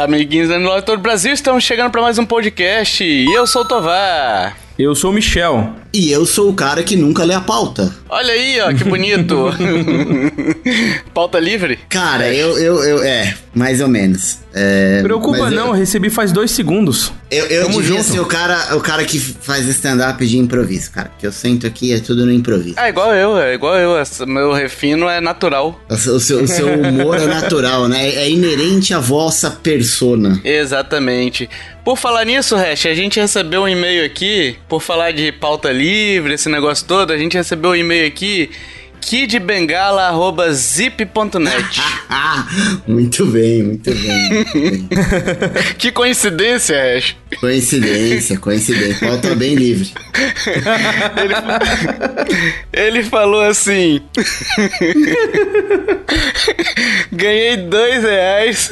Amiguinhos do todo Brasil, estamos chegando para mais um podcast e eu sou o Tovar. Eu sou o Michel. E eu sou o cara que nunca lê a pauta. Olha aí, ó, que bonito. pauta livre? Cara, eu, eu, eu, é, mais ou menos. É, Preocupa não, eu, recebi faz dois segundos. Eu, eu Tamo devia junto. ser o cara, o cara que faz stand-up de improviso, cara. Porque eu sento aqui é tudo no improviso. É igual eu, é igual eu. Meu refino é natural. O seu, o seu, o seu humor é natural, né? É inerente à vossa persona. Exatamente. Por falar nisso, Hash, a gente recebeu um e-mail aqui, por falar de pauta livre, esse negócio todo, a gente recebeu um e-mail aqui kidbengala.zip.net. muito bem, muito bem. Muito bem. que coincidência, Ash. Coincidência, coincidência. Pauta bem livre. Ele, ele falou assim: Ganhei dois reais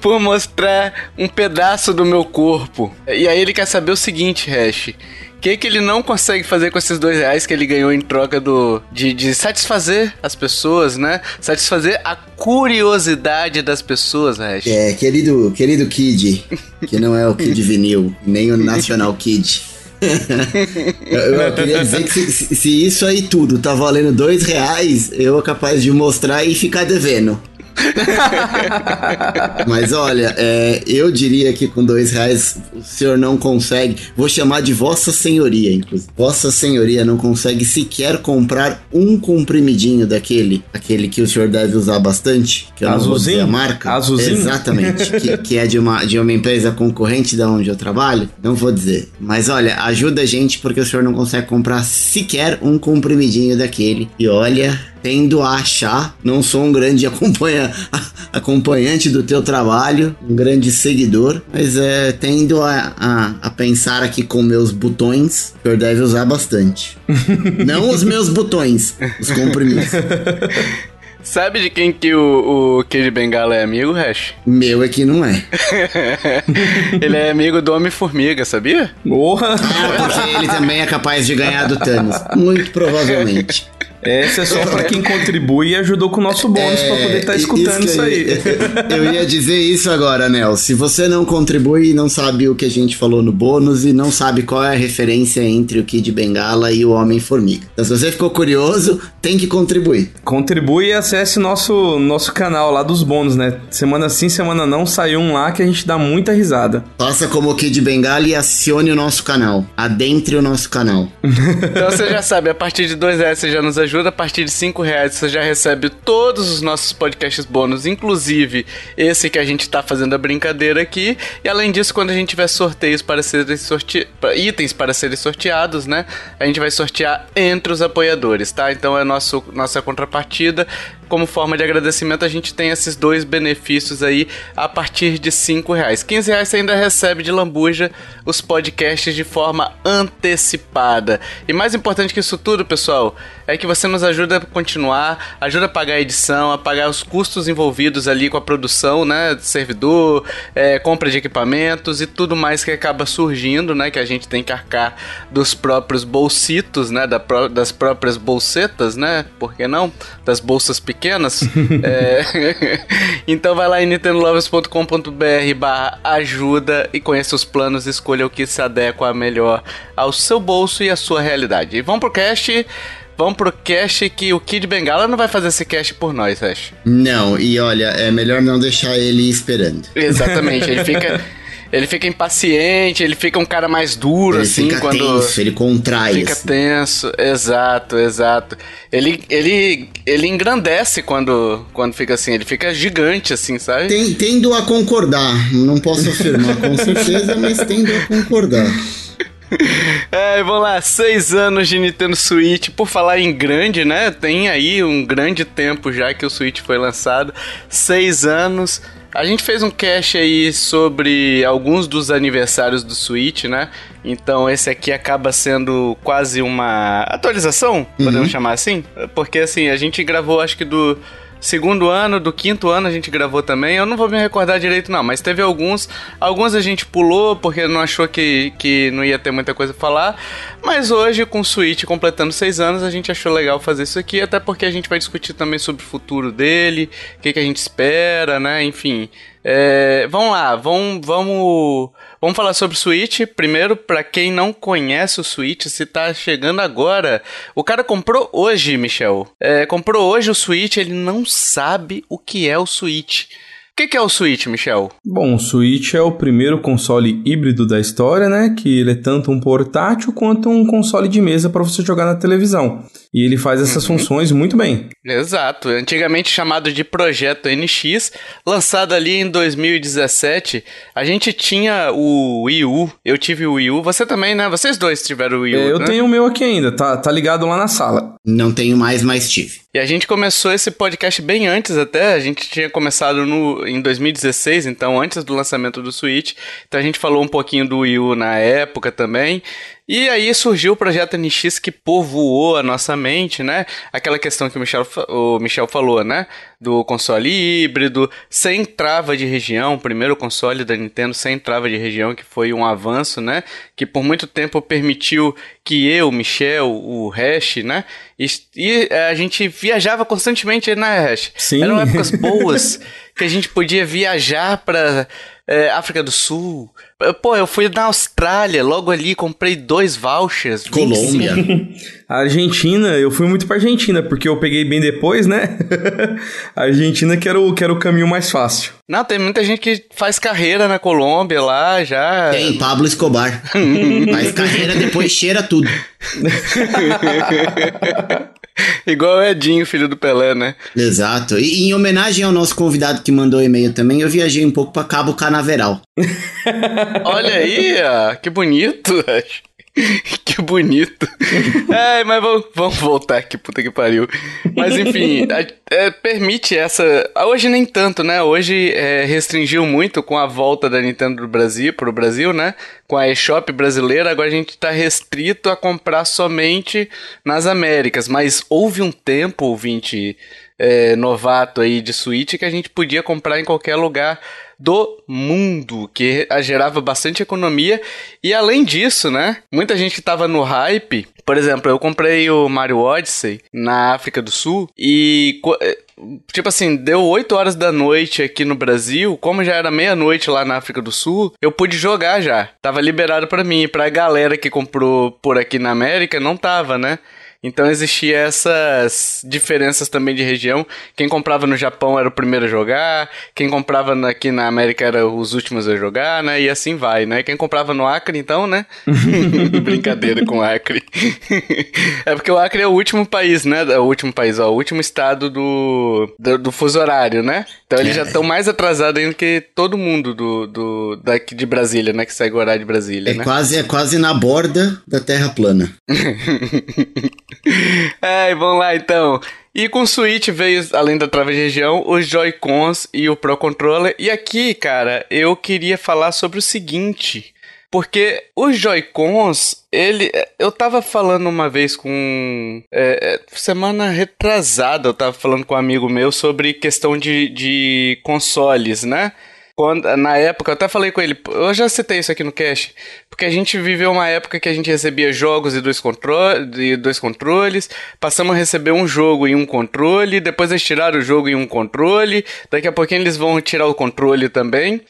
por mostrar um pedaço do meu corpo. E aí ele quer saber o seguinte, Hash que, que ele não consegue fazer com esses dois reais que ele ganhou em troca do de, de satisfazer as pessoas, né? Satisfazer a curiosidade das pessoas, Hash. É, querido, querido Kid, que não é o Kid Vinil, nem o National Kid. eu, eu, queria dizer que se, se, isso aí tudo tá valendo dois reais, eu é capaz de mostrar e ficar devendo. Mas olha, é, eu diria que com dois reais o senhor não consegue. Vou chamar de Vossa Senhoria, inclusive. Vossa Senhoria não consegue sequer comprar um comprimidinho daquele, aquele que o senhor deve usar bastante, que eu Azulzinho? não vou a marca. Azulzinho? Exatamente. que, que é de uma, de uma empresa concorrente da onde eu trabalho. Não vou dizer. Mas olha, ajuda a gente porque o senhor não consegue comprar sequer um comprimidinho daquele. E olha, tendo a achar, não sou um grande acompanha, acompanhante do teu trabalho, um grande seguidor, mas é, tendo a, a, a pensar aqui com meus botões, o senhor deve usar bastante. não os meus botões, os comprimidos. Sabe de quem que o, o Kid Bengala é amigo, Hash? Meu é que não é. ele é amigo do Homem-Formiga, sabia? Porra! Ah, porque ele também é capaz de ganhar do Thanos. Muito provavelmente. Essa é só para quem contribui e ajudou com o nosso bônus é, para poder estar tá escutando isso, isso aí. Eu ia dizer isso agora, Nel. Se você não contribui e não sabe o que a gente falou no bônus e não sabe qual é a referência entre o Kid Bengala e o Homem-Formiga. Então, se você ficou curioso, tem que contribuir. Contribui e acesse nosso, nosso canal lá dos bônus, né? Semana sim, semana não, saiu um lá que a gente dá muita risada. Faça como o Kid Bengala e acione o nosso canal. Adentre o nosso canal. então você já sabe, a partir de dois reais você já nos ajuda ajuda a partir de 5 reais você já recebe todos os nossos podcasts bônus, inclusive esse que a gente está fazendo a brincadeira aqui. E além disso, quando a gente tiver sorteios para serem sorte... itens para serem sorteados, né? A gente vai sortear entre os apoiadores, tá? Então é nosso, nossa contrapartida como forma de agradecimento, a gente tem esses dois benefícios aí a partir de 5 reais. 15 reais você ainda recebe de lambuja os podcasts de forma antecipada. E mais importante que isso tudo, pessoal, é que você nos ajuda a continuar, ajuda a pagar a edição, a pagar os custos envolvidos ali com a produção, né, servidor, é, compra de equipamentos e tudo mais que acaba surgindo, né, que a gente tem que arcar dos próprios bolsitos, né, da, das próprias bolsetas, né, por que não? Das bolsas pequenas pequenas. é... então vai lá em nintendolovers.com.br barra ajuda e conheça os planos escolha o que se adequa melhor ao seu bolso e à sua realidade. E vamos pro cast... Vamos pro cast que o Kid Bengala não vai fazer esse cast por nós, acho. Não, e olha, é melhor não deixar ele esperando. Exatamente, ele fica... ele fica impaciente, ele fica um cara mais duro, ele assim, fica quando. Tenso, ele contrai. Fica assim. tenso, exato, exato. Ele, ele, ele engrandece quando, quando fica assim, ele fica gigante, assim, sabe? Tem, tendo a concordar. Não posso afirmar com certeza, mas tendo a concordar. É, vamos lá, seis anos de Nintendo Switch. Por falar em grande, né? Tem aí um grande tempo já que o Switch foi lançado. Seis anos A gente fez um cast aí sobre alguns dos aniversários do Switch, né? Então esse aqui acaba sendo quase uma atualização, podemos uhum. chamar assim? Porque assim, a gente gravou acho que do segundo ano, do quinto ano a gente gravou também. Eu não vou me recordar direito, não, mas teve alguns. Alguns a gente pulou porque não achou que, que não ia ter muita coisa pra falar. Mas hoje, com o Switch completando seis anos, a gente achou legal fazer isso aqui, até porque a gente vai discutir também sobre o futuro dele, o que, que a gente espera, né? Enfim. É, vamos lá, vamos, vamos, vamos falar sobre o Switch. Primeiro, para quem não conhece o Switch, se tá chegando agora, o cara comprou hoje, Michel. É, comprou hoje o Switch, ele não sabe o que é o Switch que, que é o Switch, Michel? Bom, o Switch é o primeiro console híbrido da história, né? Que ele é tanto um portátil quanto um console de mesa para você jogar na televisão. E ele faz essas uhum. funções muito bem. Exato. Antigamente chamado de Projeto NX, lançado ali em 2017. A gente tinha o Wii U, eu tive o Wii U, você também, né? Vocês dois tiveram o Wii U. É, eu né? tenho o meu aqui ainda, tá, tá ligado lá na sala. Não tenho mais, mas tive. E a gente começou esse podcast bem antes até, a gente tinha começado no, em 2016, então antes do lançamento do Switch. Então a gente falou um pouquinho do Wii U na época também. E aí surgiu o projeto NX que povoou a nossa mente, né? Aquela questão que o Michel, o Michel falou, né? Do console híbrido, sem trava de região, o primeiro console da Nintendo sem trava de região, que foi um avanço, né? Que por muito tempo permitiu que eu, Michel, o Hash, né? E, e a gente viajava constantemente na né, Hash. Sim. Eram épocas boas que a gente podia viajar para é, África do Sul. Pô, eu fui na Austrália, logo ali comprei dois vouchers. Colômbia. Argentina, eu fui muito pra Argentina, porque eu peguei bem depois, né? a Argentina que era, o, que era o caminho mais fácil. Não, tem muita gente que faz carreira na Colômbia lá, já. Tem, Pablo Escobar. faz carreira, depois cheira tudo. Igual o Edinho, filho do Pelé, né? Exato. E em homenagem ao nosso convidado que mandou e-mail também, eu viajei um pouco para Cabo Canaveral. Olha aí, ó, que bonito. que bonito. é, mas vamos, vamos voltar aqui, puta que pariu. Mas enfim, é, permite essa. Hoje nem tanto, né? Hoje é, restringiu muito com a volta da Nintendo do Brasil pro Brasil, né? Com a eShop brasileira, agora a gente tá restrito a comprar somente nas Américas. Mas houve um tempo, ouvinte é, novato aí de Switch, que a gente podia comprar em qualquer lugar do mundo, que gerava bastante economia. E além disso, né? Muita gente que tava no hype. Por exemplo, eu comprei o Mario Odyssey na África do Sul e eh, tipo assim, deu 8 horas da noite aqui no Brasil, como já era meia-noite lá na África do Sul, eu pude jogar já. Tava liberado para mim, pra galera que comprou por aqui na América, não tava, né? Então existia essas diferenças também de região. Quem comprava no Japão era o primeiro a jogar, quem comprava aqui na América era os últimos a jogar, né? E assim vai, né? Quem comprava no Acre, então, né? Brincadeira com o Acre. é porque o Acre é o último país, né? O último país, ó, o último estado do, do, do fuso horário, né? Então eles já estão é. mais atrasados ainda que todo mundo do, do, daqui de Brasília, né? Que segue o horário de Brasília, é né? Quase, é quase na borda da Terra plana. é, vamos lá então. E com o Switch veio, além da trava de região, os Joy-Cons e o Pro Controller. E aqui, cara, eu queria falar sobre o seguinte. Porque os Joy-Cons, ele. Eu tava falando uma vez com. É, é, semana retrasada, eu tava falando com um amigo meu sobre questão de, de consoles, né? Quando, na época, eu até falei com ele, eu já citei isso aqui no cast, porque a gente viveu uma época que a gente recebia jogos e dois, contro e dois controles, passamos a receber um jogo e um controle, depois eles tiraram o jogo e um controle, daqui a pouquinho eles vão tirar o controle também.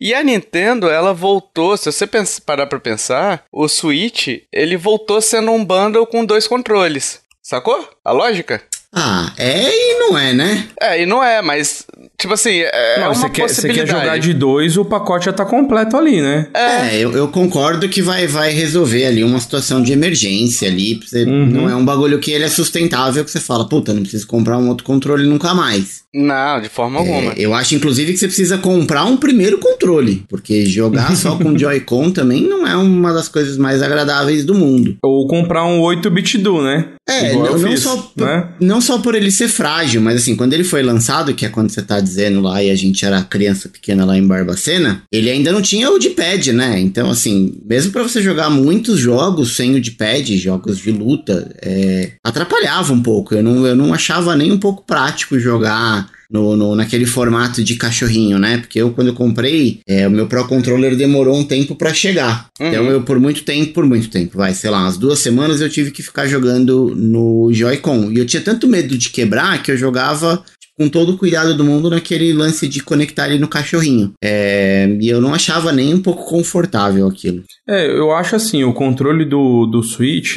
E a Nintendo, ela voltou, se você pensa, parar pra pensar, o Switch, ele voltou sendo um bundle com dois controles. Sacou? A lógica? Ah, é e não é, né? É, e não é, mas, tipo assim, é não, uma você quer, Você quer jogar de dois, o pacote já tá completo ali, né? É, é eu, eu, concordo que vai, vai resolver ali uma situação de emergência ali. Você, uhum. Não é um bagulho que ele é sustentável, que você fala, puta, não preciso comprar um outro controle nunca mais. Não, de forma é, alguma. Eu acho, inclusive, que você precisa comprar um primeiro controle, porque jogar só com Joy-Con também não é uma das coisas mais agradáveis do mundo. Ou comprar um 8-bit do, né? É, não, não fiz, só, por- né? não só por ele ser frágil, mas assim, quando ele foi lançado, que é quando você tá dizendo lá e a gente era criança pequena lá em Barbacena, ele ainda não tinha o D-pad, né? Então, assim, mesmo pra você jogar muitos jogos sem o D-pad, jogos de luta, é, atrapalhava um pouco. Eu não, eu não achava nem um pouco prático jogar. No, no- naquele formato de cachorrinho, né? Porque eu, quando eu comprei, é, o meu Pro Controller demorou um tempo pra chegar. Uhum. Então, eu, por muito tempo, por muito tempo, vai, sei lá, umas duas semanas eu tive que ficar jogando no Joy-Con. E eu tinha tanto medo de quebrar que eu jogava tipo, com todo o cuidado do mundo naquele lance de conectar ele no cachorrinho. É, e eu não achava nem um pouco confortável aquilo. É, eu acho assim, o controle do, do Switch.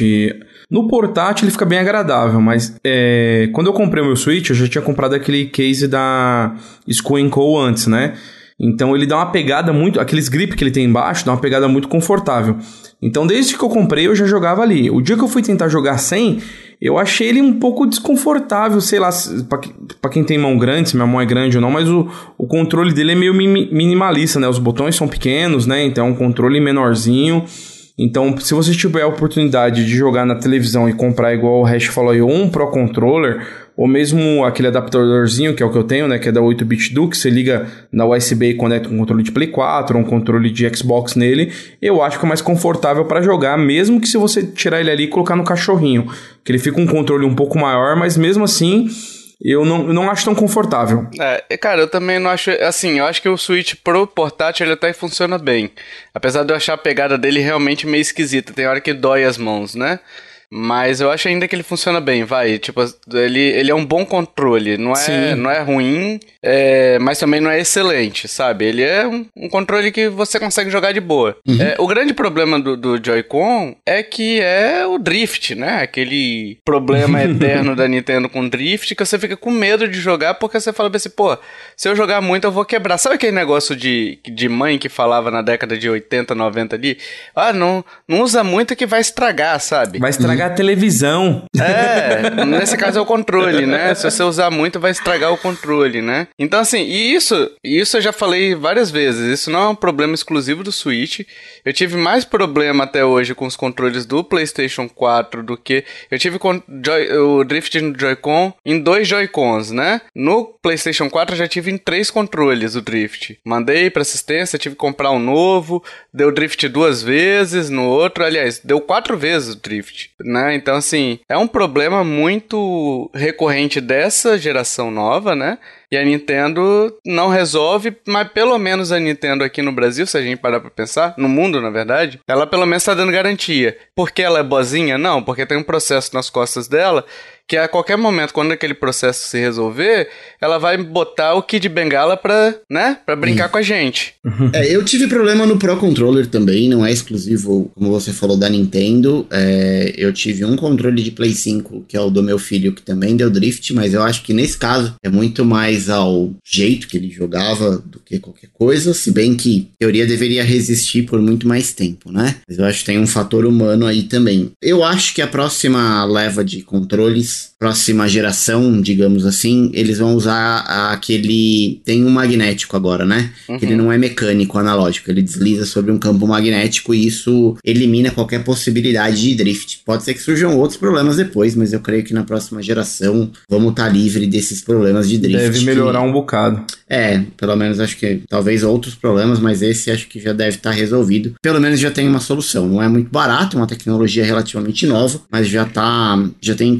No portátil ele fica bem agradável, mas é, quando eu comprei o meu Switch, eu já tinha comprado aquele case da School Co antes, né? Então ele dá uma pegada muito. Aqueles grip que ele tem embaixo dá uma pegada muito confortável. Então desde que eu comprei eu já jogava ali. O dia que eu fui tentar jogar sem, eu achei ele um pouco desconfortável, sei lá, pra quem tem mão grande, se minha mão é grande ou não, mas o, o controle dele é meio mimi- minimalista, né? Os botões são pequenos, né? Então é um controle menorzinho. Então, se você tiver a oportunidade de jogar na televisão e comprar, igual o Hash falou aí, um Pro Controller, ou mesmo aquele adaptadorzinho, que é o que eu tenho, né, que é da 8-bit do, que você liga na USB e conecta um controle de Play 4, ou um controle de Xbox nele, eu acho que é mais confortável para jogar, mesmo que se você tirar ele ali e colocar no cachorrinho, que ele fica um controle um pouco maior, mas mesmo assim, eu não, eu não acho tão confortável. É, cara, eu também não acho. Assim, eu acho que o Switch pro portátil ele até funciona bem. Apesar de eu achar a pegada dele realmente meio esquisita. Tem hora que dói as mãos, né? Mas eu acho ainda que ele funciona bem, vai. Tipo, ele, ele é um bom controle. Não é, Sim. não é ruim, é, mas também não é excelente, sabe? Ele é um, um controle que você consegue jogar de boa. É, o grande problema do, do Joy-Con é que é o drift, né? Aquele problema eterno da Nintendo com drift que você fica com medo de jogar porque você fala assim, pô, se eu jogar muito eu vou quebrar. Sabe aquele negócio de, de mãe que falava na década de 80, 90 ali? Ah, não, não usa muito que vai estragar, sabe? Vai estragar a televisão. É, nesse caso é o controle, né? Se você usar muito, vai estragar o controle, né? Então, assim, e isso, isso eu já falei várias vezes. Isso não é um problema exclusivo do Switch. Eu tive mais problema até hoje com os controles do PlayStation 4 do que. Eu tive Joy- o Drift no Joy-Con em dois Joy-Cons, né? No PlayStation 4 eu já tive em três controles o Drift. Mandei pra assistência, tive que comprar um novo. Deu Drift duas vezes, no outro, aliás, deu quatro vezes o Drift, né? Então, assim, é um problema muito recorrente dessa geração nova, né? E a Nintendo não resolve, mas pelo menos a Nintendo aqui no Brasil, se a gente parar pra pensar, no mundo, na verdade, ela pelo menos tá dando garantia. Porque ela é boazinha? Não, porque tem um processo nas costas dela que a qualquer momento, quando aquele processo se resolver, ela vai botar o Kid Bengala pra, né, pra brincar com a gente. É, eu tive problema no Pro Controller também, não é exclusivo, como você falou, da Nintendo. É, eu tive um controle de Play 5, que é o do meu filho, que também deu drift, mas eu acho que nesse caso é muito mais ao jeito que ele jogava do que qualquer coisa, se bem que, em teoria, deveria resistir por muito mais tempo, né? Mas eu acho que tem um fator humano aí também. Eu acho que a próxima leva de controles, próxima geração, digamos assim, eles vão usar aquele. Tem um magnético agora, né? Que ele não é mecânico, analógico. Ele desliza sobre um campo magnético e isso elimina qualquer possibilidade de drift. Pode ser que surjam outros problemas depois, mas eu creio que na próxima geração vamos estar livre desses problemas de drift. Deve que- melhorar um bocado. É, pelo menos acho que talvez outros problemas, mas esse acho que já deve estar resolvido. Pelo menos já tem uma solução. Não é muito barato, é uma tecnologia relativamente nova, mas já tá, já tem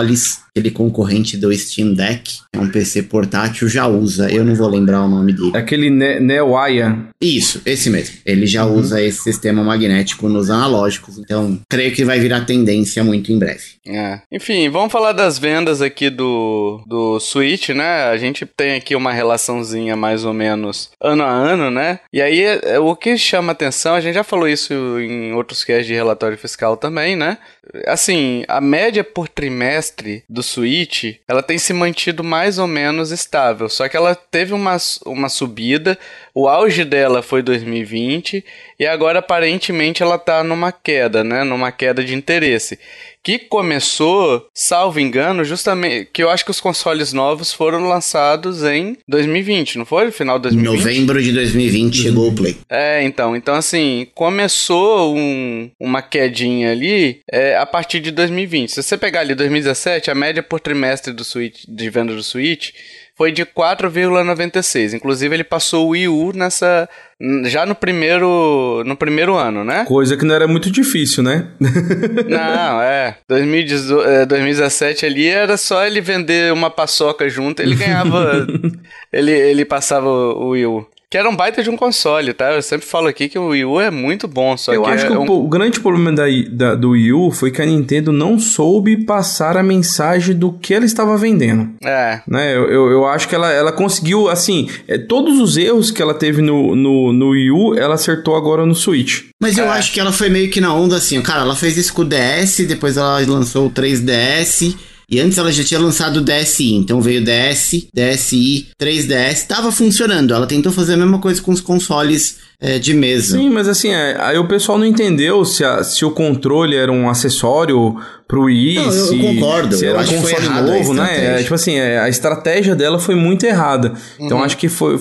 consoles. Aquele concorrente do Steam Deck, que é um PC portátil, já usa. Eu não vou lembrar o nome dele. Aquele ne Neoaya. Isso, esse mesmo. Ele já usa esse sistema magnético nos analógicos, então creio que vai virar tendência muito em breve. É. Enfim, vamos falar das vendas aqui do, do Switch, né? A gente tem aqui uma relaçãozinha mais ou menos ano a ano, né? E aí, é, o que chama atenção, a gente já falou isso em outros casts de relatório fiscal também, né? Assim, a média por trimestre do Switch, ela tem se mantido mais ou menos estável, só que ela teve uma, uma subida, o auge dela foi 2020 e agora aparentemente ela tá numa queda, né? Numa queda de interesse. Que começou, salvo engano, justamente. Que eu acho que os consoles novos foram lançados em 2020, não foi? No final de 2020? Novembro de 2020 chegou o Play. É, então. Então, assim, começou um, uma quedinha ali é, a partir de 2020. Se você pegar ali 2017, a média por trimestre do Switch, de venda do Switch foi de 4,96. Inclusive, ele passou o Wii U nessa. Já no primeiro. No primeiro ano, né? Coisa que não era muito difícil, né? não, é. 2018, 2017 ali era só ele vender uma paçoca junto, ele ganhava. ele, ele passava o Wii U. Que era um baita de um console, tá? Eu sempre falo aqui que o Wii U é muito bom, só eu que acho é que um... o, o, grande problema da, da, do Wii U foi que a Nintendo não soube passar a mensagem do que ela estava vendendo. É. Né? Eu, eu, eu acho que ela, ela conseguiu, assim, é, todos os erros que ela teve no, no, no Wii U, ela acertou agora no Switch. Mas eu É. acho que ela foi meio que na onda assim, cara, ela fez isso com o DS, depois ela lançou o 3DS. E antes ela já tinha lançado o DSi, então veio DS, DSi, 3DS, tava funcionando. Ela tentou fazer a mesma coisa com os consoles é, de mesa. Sim, mas assim, é, aí o pessoal não entendeu se, a- se o controle era um acessório pro Wii, Não, eu- eu se, concordo, se eu era um que foi console novo, né? É, tipo assim, é, a estratégia dela foi muito errada. Então Uhum. acho que foi,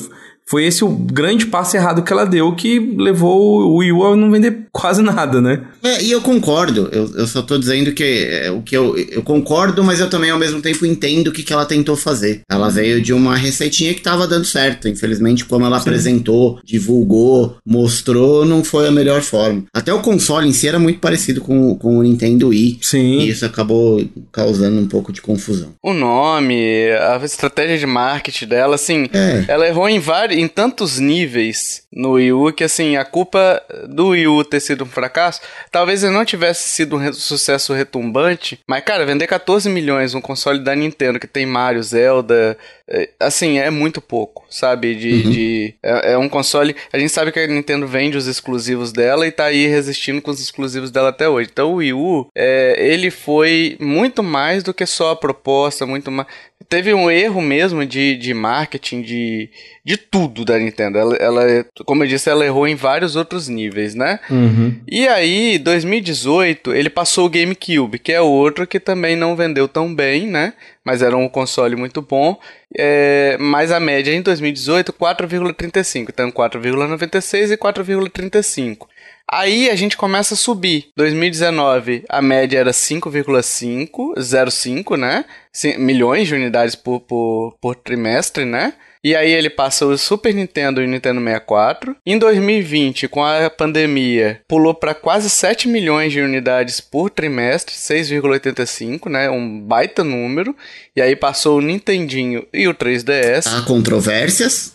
foi esse o grande passo errado que ela deu que levou o Wii U a não vender quase nada, né? É, e eu concordo, eu, eu só tô dizendo que é, o que eu, eu concordo, mas eu também ao mesmo tempo entendo o que, que ela tentou fazer. Ela veio de uma receitinha que tava dando certo. Infelizmente, como ela apresentou, divulgou, mostrou, não foi a melhor forma. Até o console em si era muito parecido com, com o Nintendo Wii. Sim. E isso acabou causando um pouco de confusão. O nome, a estratégia de marketing dela, assim, É. ela errou em vários, em tantos níveis no Wii U que assim, a culpa do Wii U ter sido um fracasso, talvez ele não tivesse sido um sucesso retumbante, mas cara, vender 14 milhões um console da Nintendo que tem Mario, Zelda, é, assim, é muito pouco, sabe? De, de é, é um console, a gente sabe que a Nintendo vende os exclusivos dela e tá aí resistindo com os exclusivos dela até hoje. Então o Wii U, é, ele foi muito mais do que só a proposta, muito mais teve um erro mesmo de, de marketing, de, de tudo da Nintendo. Ela, ela, como eu disse, ela errou em vários outros níveis, né? Uhum. E aí, 2018, ele passou o GameCube, que é outro que também não vendeu tão bem, né? Mas era um console muito bom. É, mas a média em 2018, 4,35. Então, 4,96 e 4,35. Aí a gente começa a subir. 2019, a média era 5,505, né? Milhões de unidades por, por, por trimestre, né? E aí ele passa o Super Nintendo e o Nintendo 64. Em 2020, com a pandemia, pulou para quase 7 milhões de unidades por trimestre, 6,85, né? Um baita número. E aí passou o Nintendinho e o 3DS. Há controvérsias,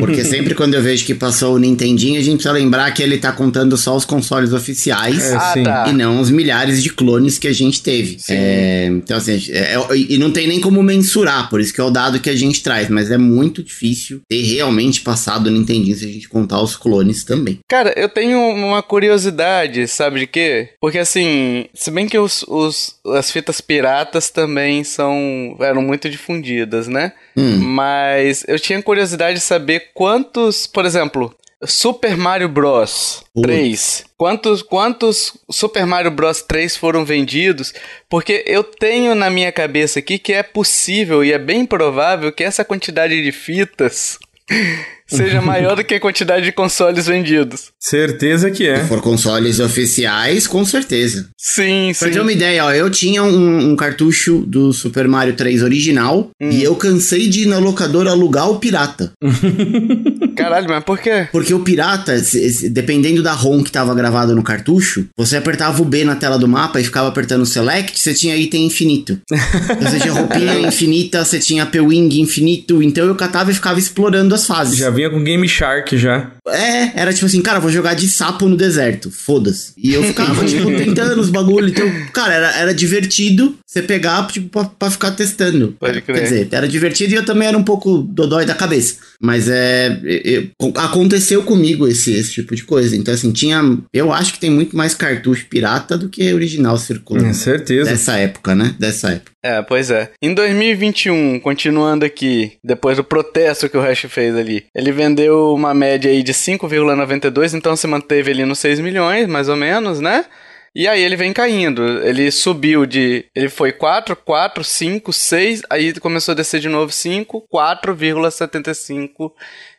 porque sempre quando eu vejo que passou o Nintendinho, a gente precisa lembrar que ele tá contando só os consoles oficiais. É, ah, tá. E não os milhares de clones que a gente teve. É, então, assim, é- é- e não tem nem como mensurar, por isso que é o dado que a gente traz, mas é muito difícil ter realmente passado o Nintendinho se a gente contar os clones também. Cara, eu tenho uma curiosidade, sabe de quê? Porque assim, se bem que os, os- as fitas piratas também são eram muito difundidas, né? Hum. Mas eu tinha curiosidade de saber quantos, por exemplo, Super Mario Bros. Putz. 3. Quantos, quantos Super Mario Bros. 3 foram vendidos? Porque eu tenho na minha cabeça aqui que é possível e é bem provável que essa quantidade de fitas seja maior do que a quantidade de consoles vendidos. Certeza que Se é. for consoles oficiais, com certeza. Sim, Pra ter sim. uma ideia, ó, eu tinha um, um cartucho do Super Mario 3 original e eu cansei de ir na locadora alugar o pirata. Caralho, mas por quê? Porque o pirata, se- se- dependendo da ROM que tava gravada no cartucho, você apertava o B na tela do mapa e ficava apertando o Select, você tinha item infinito. Então você tinha roupinha infinita, você tinha P-Wing infinito, então eu catava e ficava explorando as fases. Já vinha com Game Shark já. É, era tipo assim, cara, vou jogar de sapo no deserto, foda-se. E eu ficava, tipo, tentando os bagulho. Então, cara, era, era divertido. você pegar, tipo, pra, pra ficar testando. Pode crer. Quer dizer, era divertido e eu também era um pouco dodói da cabeça. Mas é. é- aconteceu comigo esse, esse tipo de coisa. Então, assim, tinha. Eu acho que tem muito mais cartucho pirata do que original circulando. É, certeza. Dessa época, né? Dessa época. É, pois é. Em 2021, continuando aqui, depois do protesto que o Rush fez ali, ele vendeu uma média aí de 5,92, então se manteve ali nos 6 milhões, mais ou menos, né? E aí ele vem caindo. Ele subiu de. Ele foi 4, 4, 5, 6. Aí começou a descer de novo 5, 4,75.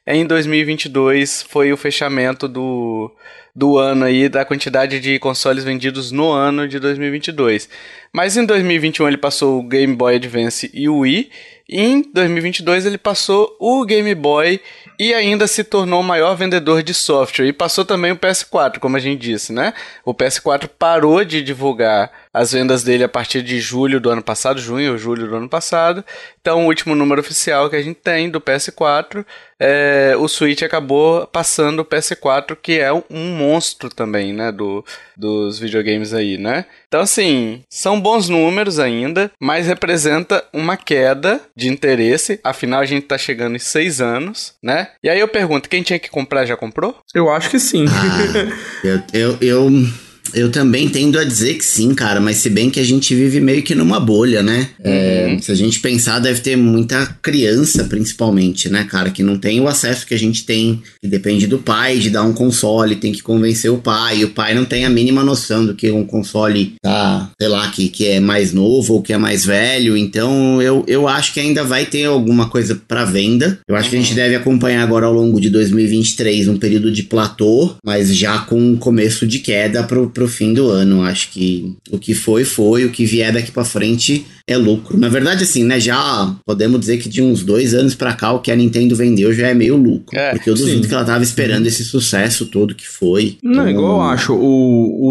Em 2022 foi o fechamento do, do ano aí, da quantidade de consoles vendidos no ano de 2022. Mas em 2021 ele passou o Game Boy Advance e o Wii. E em 2022 ele passou o Game Boy e ainda se tornou o maior vendedor de software. E passou também o PS4, como a gente disse, né? O PS4 parou de divulgar as vendas dele a partir de julho do ano passado, junho ou julho do ano passado. Então, o último número oficial que a gente tem do PS4, é, o Switch acabou passando o PS4, que é um monstro também, né? Do, dos videogames aí, né? Então, assim, são bons números ainda, mas representa uma queda de interesse. Afinal, a gente tá chegando em seis anos, né? E aí eu pergunto, quem tinha que comprar já comprou? Eu acho que sim. Eu, eu, eu, eu também tendo a dizer que sim, cara, mas se bem que a gente vive meio que numa bolha, né? É, se a gente pensar, deve ter muita criança, principalmente, né, cara, que não tem o acesso que a gente tem, que depende do pai de dar um console, tem que convencer o pai, e o pai não tem a mínima noção do que um console tá, sei lá, que, que é mais novo ou que é mais velho, então eu, eu acho que ainda vai ter alguma coisa pra venda. Eu acho que a gente deve acompanhar agora ao longo de 2023 um período de platô, mas já com um começo de queda pro, pro fim do ano. Acho que o que foi, foi. O que vier daqui pra frente é lucro. Na verdade, assim, né? Já podemos dizer que de uns dois anos pra cá, o que a Nintendo vendeu já é meio lucro. É, porque eu duvido sim. que ela tava esperando esse sucesso todo que foi. Não, Então, igual eu acho. O,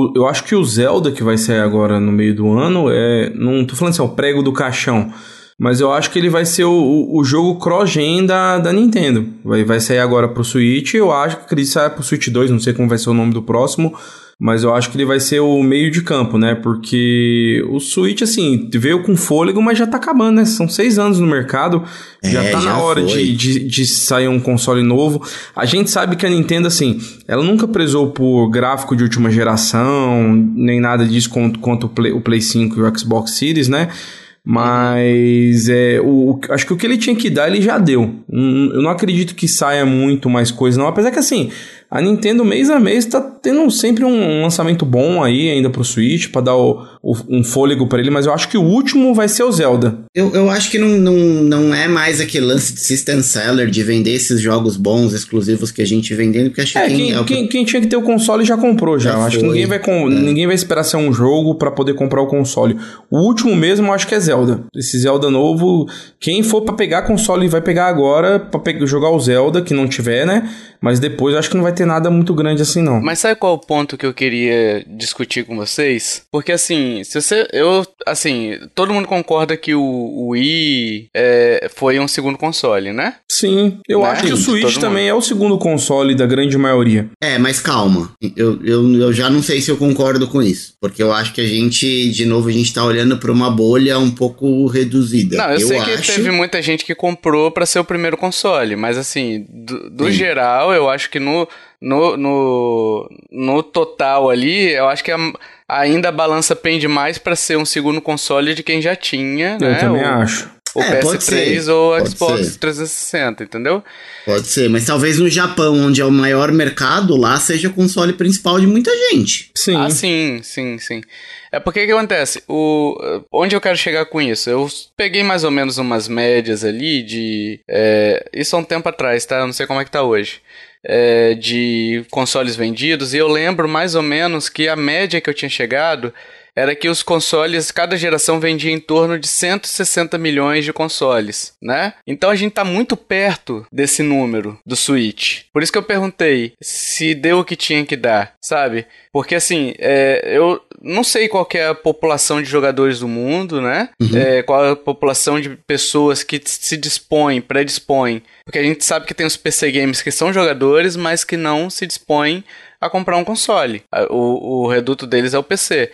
o- eu acho que o Zelda que vai sair agora no meio do ano é. Não tô falando assim, é o prego do caixão. Mas eu acho que ele vai ser o, o, jogo cross-gen da, da Nintendo. Vai, vai sair agora pro Switch. Eu acho que que saia pro Switch 2. Não sei como vai ser o nome do próximo. Mas eu acho que ele vai ser o meio de campo, né? Porque o Switch, assim, veio com fôlego, mas já tá acabando, né? São seis anos no mercado. já É, tá já na hora de, de, de sair um console novo. A gente sabe que a Nintendo, assim, ela nunca prezou por gráfico de última geração, nem nada disso quanto, quanto o, Play, o Play 5 e o Xbox Series, né? Mas é, o, o- acho que o que ele tinha que dar, ele já deu. Hum, Eu não acredito que saia muito mais coisa, não. Apesar que, assim, a Nintendo mês a mês tá tendo sempre um lançamento bom aí ainda pro Switch, pra dar o- o- um fôlego pra ele. Mas eu acho que o último vai ser o Zelda. Eu, eu acho que não, não, não é mais aquele lance de system seller, de vender esses jogos bons, exclusivos que a gente vendendo, porque acho que É, quem, quem, é o que- quem, quem tinha que ter o console já comprou já. Já acho que ninguém vai, com, ninguém vai esperar ser um jogo pra poder comprar o console. O último mesmo eu acho que é Zelda. Esse Zelda novo, quem for pra pegar console vai pegar agora pra pe- jogar o Zelda, que não tiver, né? Mas depois eu acho que não vai ter nada muito grande assim não. Mas sabe qual é o ponto que eu queria discutir com vocês? Porque assim, se você. Eu. Assim, todo mundo concorda que o, o Wii é, foi um segundo console, né? Sim, eu Né? acho que o Switch também é o segundo console da grande maioria. É, mas calma. Eu, eu, eu já não sei se eu concordo com isso. Porque eu acho que a gente, de novo, a gente tá olhando pra uma bolha um pouco reduzida. Não, eu, sei que acho- teve muita gente que comprou pra ser o primeiro console, mas assim, do, do geral, eu acho que no, no, no, no total ali, eu acho que a- ainda a balança pende mais pra ser um segundo console de quem já tinha, né? eu também o, acho. o É, pode PS3 ser, ou o pode Xbox ser. 360, entendeu? Pode ser, mas talvez no Japão, onde é o maior mercado, lá seja o console principal de muita gente. Sim. Ah, sim, sim, sim. É porque que acontece? O, onde eu quero chegar com isso? Eu peguei mais ou menos umas médias ali de. é, isso há um tempo atrás, tá? Eu não sei como é que tá hoje. É, de consoles vendidos, e eu lembro mais ou menos que a média que eu tinha chegado era que os consoles, cada geração vendia em torno de 160 milhões de consoles, né? Então a gente tá muito perto desse número do Switch. Por isso que eu perguntei se deu o que tinha que dar, sabe? Porque assim, é, eu não sei qual é a população de jogadores do mundo, né? É, qual é a população de pessoas que se dispõem, predispõem. Porque a gente sabe que tem os PC games que são jogadores, mas que não se dispõem a comprar um console. O, o reduto deles é o PC.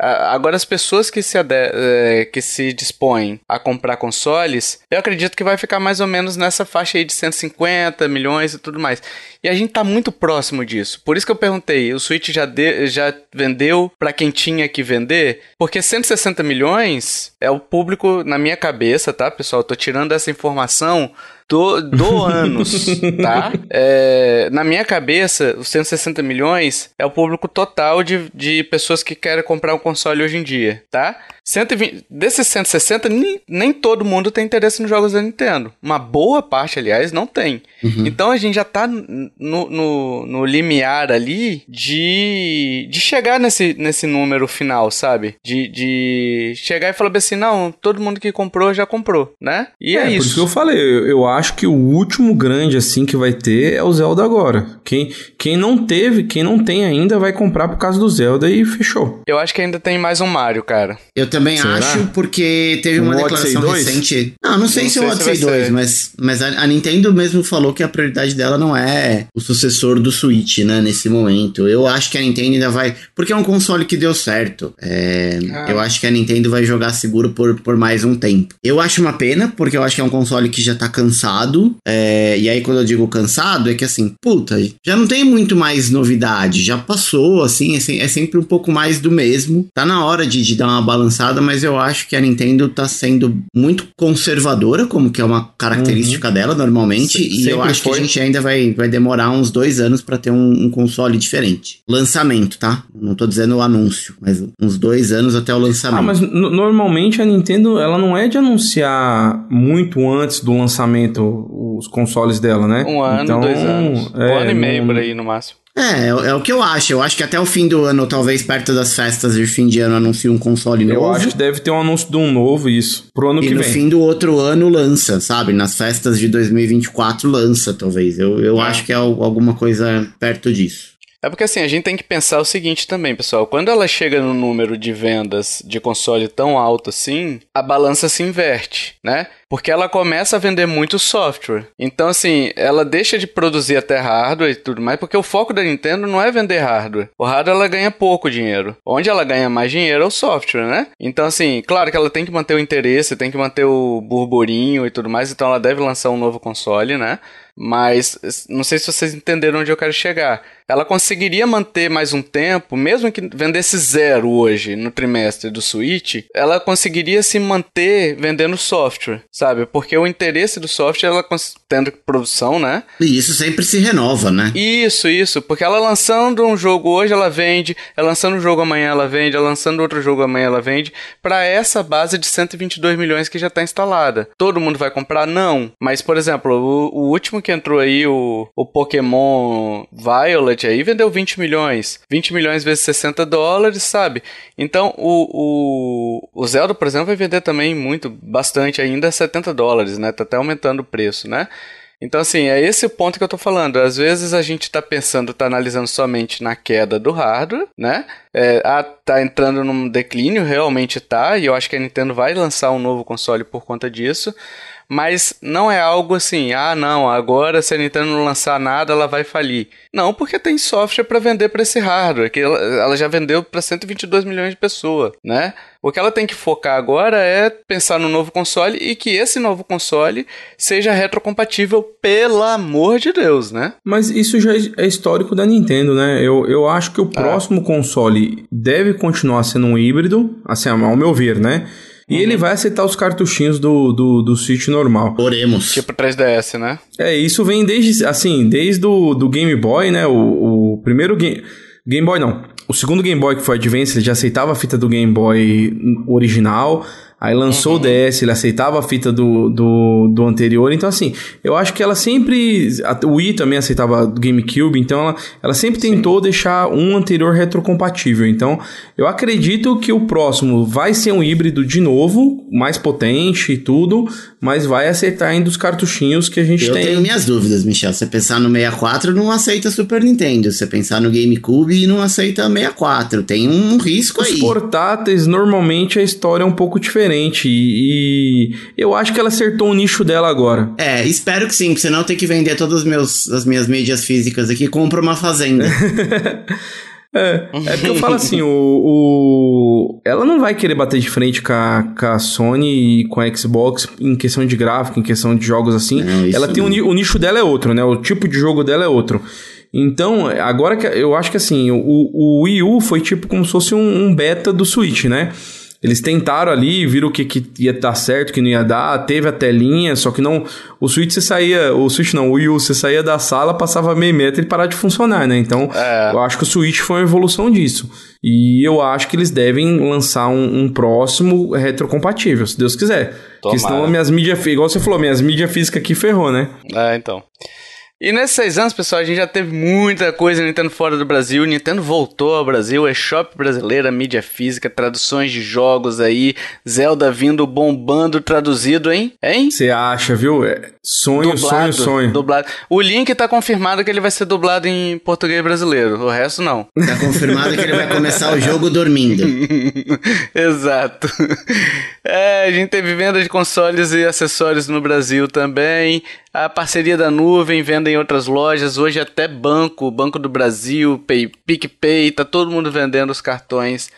Agora, as pessoas que se, é, que se dispõem a comprar consoles, eu acredito que vai ficar mais ou menos nessa faixa aí de 150 milhões e tudo mais. E a gente tá muito próximo disso. Por isso que eu perguntei, o Switch já, já vendeu para quem tinha que vender? Porque 160 milhões é o público, na minha cabeça, tá, pessoal? Eu tô tirando essa informação do, do anos, tá? É, na minha cabeça, os 160 milhões é o público total de, de pessoas que querem comprar um console hoje em dia, tá? 120, desses 160, nem, nem todo mundo tem interesse nos jogos da Nintendo. Uma boa parte, aliás, não tem. Uhum. Então a gente já tá no, no, no, limiar ali de, de chegar nesse, nesse número final, sabe? De, de chegar e falar assim, não, todo mundo que comprou já comprou, né? E é, é isso. Por isso que eu falei, eu, eu acho que o último grande assim que vai ter é o Zelda agora. Quem, quem não teve, quem não tem ainda vai comprar por causa do Zelda e fechou. Eu acho que ainda tem mais um Mario, cara. Eu também Será? acho, porque teve uma declaração recente. Não, não sei não se é o Odyssey 2, mas, mas a, a, Nintendo mesmo falou que a prioridade dela não é o sucessor do Switch, né, nesse momento. Eu acho que a Nintendo ainda vai. Porque é um console que deu certo. É, ah. Eu acho que a Nintendo vai jogar seguro por, por mais um tempo. Eu acho uma pena, porque eu acho que é um console que já tá cansado. É, e aí, quando eu digo cansado, é que assim, puta, já não tem muito mais novidade. Já passou, assim, é, é sempre um pouco mais do mesmo. Tá na hora de, de dar uma balançada, mas eu acho que a Nintendo tá sendo muito conservadora, como que é uma característica uhum. dela normalmente, Se, e eu acho foi. que a gente ainda vai, vai demorar uns dois anos para ter um, um, console diferente. Lançamento, tá? Não tô dizendo o anúncio, mas uns dois anos até o lançamento. Ah, mas normalmente a Nintendo, ela não é de anunciar muito antes do lançamento os consoles dela, né? Um ano, então, dois anos. É, um ano e meio por aí no máximo. É, é, é, o que eu acho. Eu acho que até o fim do ano, talvez perto das festas de fim de ano, anuncie um console novo. Eu acho que deve ter um anúncio de um novo, isso, pro ano e que vem. E no fim do outro ano lança, sabe? Nas festas de 2024 lança, talvez. Eu, eu é. acho que é alguma coisa perto disso. É porque assim, a gente tem que pensar o seguinte também, pessoal. Quando ela chega no número de vendas de console tão alto assim, a balança se inverte, né? Porque ela começa a vender muito software. Então, assim, ela deixa de produzir até hardware e tudo mais, porque o foco da Nintendo não é vender hardware. O hardware ela ganha pouco dinheiro. Onde ela ganha mais dinheiro é o software, né? Então, assim, claro que ela tem que manter o interesse, tem que manter o burburinho e tudo mais, então ela deve lançar um novo console, né? Mas não sei se vocês entenderam onde eu quero chegar. Ela conseguiria manter mais um tempo, mesmo que vendesse zero hoje no trimestre do Switch, ela conseguiria se manter vendendo software, sabe? Porque o interesse do software, ela tendo produção, né? E isso sempre se renova, né? Isso, isso. Porque ela lançando um jogo hoje, ela vende. Ela lançando um jogo amanhã, ela vende. Ela lançando outro jogo amanhã, ela vende. Para essa base de 122 milhões que já está instalada. Todo mundo vai comprar? Não. Mas, por exemplo, o, o último que entrou aí, o, o Pokémon Violet aí, vendeu 20 milhões. 20 milhões vezes 60 dólares, sabe? Então, o, o, o Zelda, por exemplo, vai vender também muito, bastante ainda, 70 dólares, né? Tá até aumentando o preço, né? Então, assim, é esse o ponto que eu tô falando. Às vezes a gente tá pensando, tá analisando somente na queda do hardware, né? É, ah, tá entrando num declínio, realmente tá, e eu acho que a Nintendo vai lançar um novo console por conta disso mas não é algo assim, ah, não, agora se a Nintendo não lançar nada, ela vai falir. Não, porque tem software para vender para esse hardware, que ela, ela já vendeu para 122 milhões de pessoas, né? O que ela tem que focar agora é pensar no novo console e que esse novo console seja retrocompatível, pelo amor de Deus, né? Mas isso já é histórico da Nintendo, né? Eu, eu acho que o ah. próximo console deve continuar sendo um híbrido, assim, ao meu ver, né? E uhum. ele vai aceitar os cartuchinhos do, do, do Switch normal. Oremos. Tipo 3DS, né? É, isso vem desde, assim, desde o do Game Boy, né? O, o primeiro Game... Game Boy não. O segundo Game Boy que foi Advance, ele já aceitava a fita do Game Boy original. Aí lançou uhum. o DS, ele aceitava a fita do, do, do, anterior. Então, assim, eu acho que ela sempre. A, o Wii também aceitava do GameCube, então ela, ela sempre tentou Sim. deixar um anterior retrocompatível. Então, eu acredito que o próximo vai ser um híbrido de novo, mais potente e tudo, mas vai aceitar ainda os cartuchinhos que a gente eu tem. Eu tenho minhas dúvidas, Michel. Você pensar no 64, não aceita Super Nintendo. Você pensar no GameCube, não aceita 64. Tem um risco os aí. Os portáteis, normalmente a história é um pouco diferente diferente. E, e, eu acho que ela acertou o nicho dela agora. É, espero que sim, porque senão tem que vender todas meus, as minhas mídias físicas aqui e compra uma fazenda. É, é porque eu falo assim, o, o, ela não vai querer bater de frente com a, com a Sony e com a Xbox em questão de gráfico, em questão de jogos assim. Isso ela tem um, o nicho dela é outro, né? O tipo de jogo dela é outro. Então, agora que eu acho que assim, o, o Wii U foi tipo como se fosse um, um beta do Switch, né? Eles tentaram ali, viram o que, que ia dar certo, o que não ia dar, teve a telinha, só que não. O Switch você saía. O Switch não, o Wii U, você saía da sala, passava meio metro e parava de funcionar, né? Então, É. eu acho que o Switch foi uma evolução disso. E eu acho que eles devem lançar um, um próximo retrocompatível, se Deus quiser. Porque senão Tomara. minhas mídias, igual você falou, minhas mídias físicas aqui ferrou, né? É, então. E nesses seis anos, pessoal, a gente já teve muita coisa Nintendo fora do Brasil. Nintendo voltou ao Brasil, eShop brasileira, mídia física, traduções de jogos aí, Zelda vindo bombando traduzido, hein? Hein? Você acha, viu? É sonho, sonho, sonho. Dublado. O Link tá confirmado que ele vai ser dublado em português brasileiro. O resto não. Tá confirmado que ele vai começar o jogo dormindo. Exato. É, a gente teve venda de consoles e acessórios no Brasil também. A parceria da nuvem, venda em outras lojas. Hoje até banco, Banco do Brasil, Pay, PicPay, tá todo mundo vendendo os cartões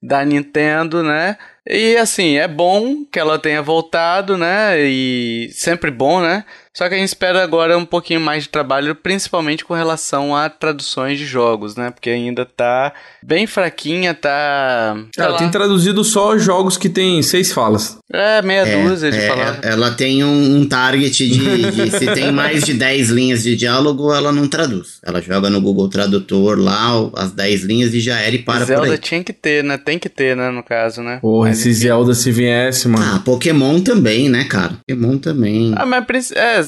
da Nintendo, né? E assim, é bom que ela tenha voltado, né? E sempre bom, né? Só que a gente espera agora um pouquinho mais de trabalho, principalmente com relação a traduções de jogos, né? Porque ainda tá bem fraquinha, tá. Ela lá. tem traduzido só jogos que tem seis falas. É, meia É, dúzia de é, palavras. ela tem um, um target de, de- Se tem mais de 10 linhas de diálogo, ela não traduz. Ela joga no Google Tradutor lá as 10 linhas e já era e para por Zelda aí. tinha que ter, né? Tem que ter, né? No caso, né? Porra, Mas, esse enfim. Zelda se viesse, mano. Ah, Pokémon também, né, cara? Pokémon também. Ah, mas é,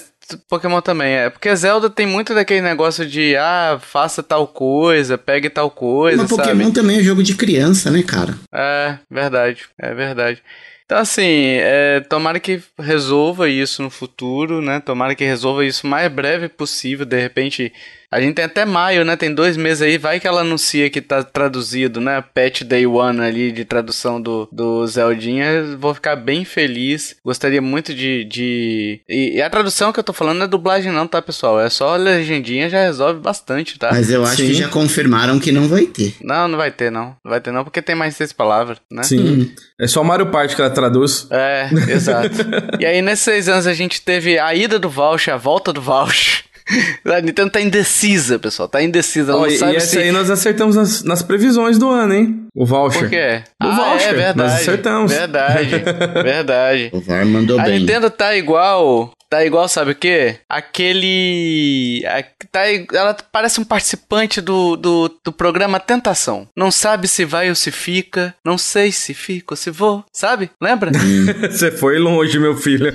Pokémon também é. Porque Zelda tem muito daquele negócio de, ah, faça tal coisa, pegue tal coisa, Mas sabe? Pokémon também é jogo de criança, né, cara? É, verdade, é verdade. Então, assim, é, tomara que resolva isso no futuro, né? Tomara que resolva isso o mais breve possível. De repente, a gente tem até maio, né? Tem dois meses aí, vai que ela anuncia que tá traduzido, né? Patch Day One ali de tradução do, do Zeldinha. Vou ficar bem feliz. Gostaria muito de. de... E, e a tradução que eu tô falando não é dublagem, não, tá, pessoal? É só legendinha, já resolve bastante, tá? Mas eu acho Sim. que já confirmaram que não vai ter. Não, não vai ter, não. Não vai ter, não, porque tem mais seis palavras, né? Sim. É só Mario Party que ela traduz. É, exato. e aí, nesses seis anos, a gente teve a ida do voucher, a volta do voucher. A Nintendo tá indecisa, pessoal. Tá indecisa. Ela Ó, não e sabe e essa se... aí nós acertamos nas, nas previsões do ano, hein? O voucher. Por quê? O ah, voucher, é verdade. nós acertamos. Verdade, verdade. O VAR mandou A bem. Nintendo tá igual... Tá igual, sabe o quê? Aquele... Tá, ela parece um participante do, do, do programa Tentação. Não sabe se vai ou se fica. Não sei se fico ou se vou. Sabe? Lembra? Você foi longe, meu filho.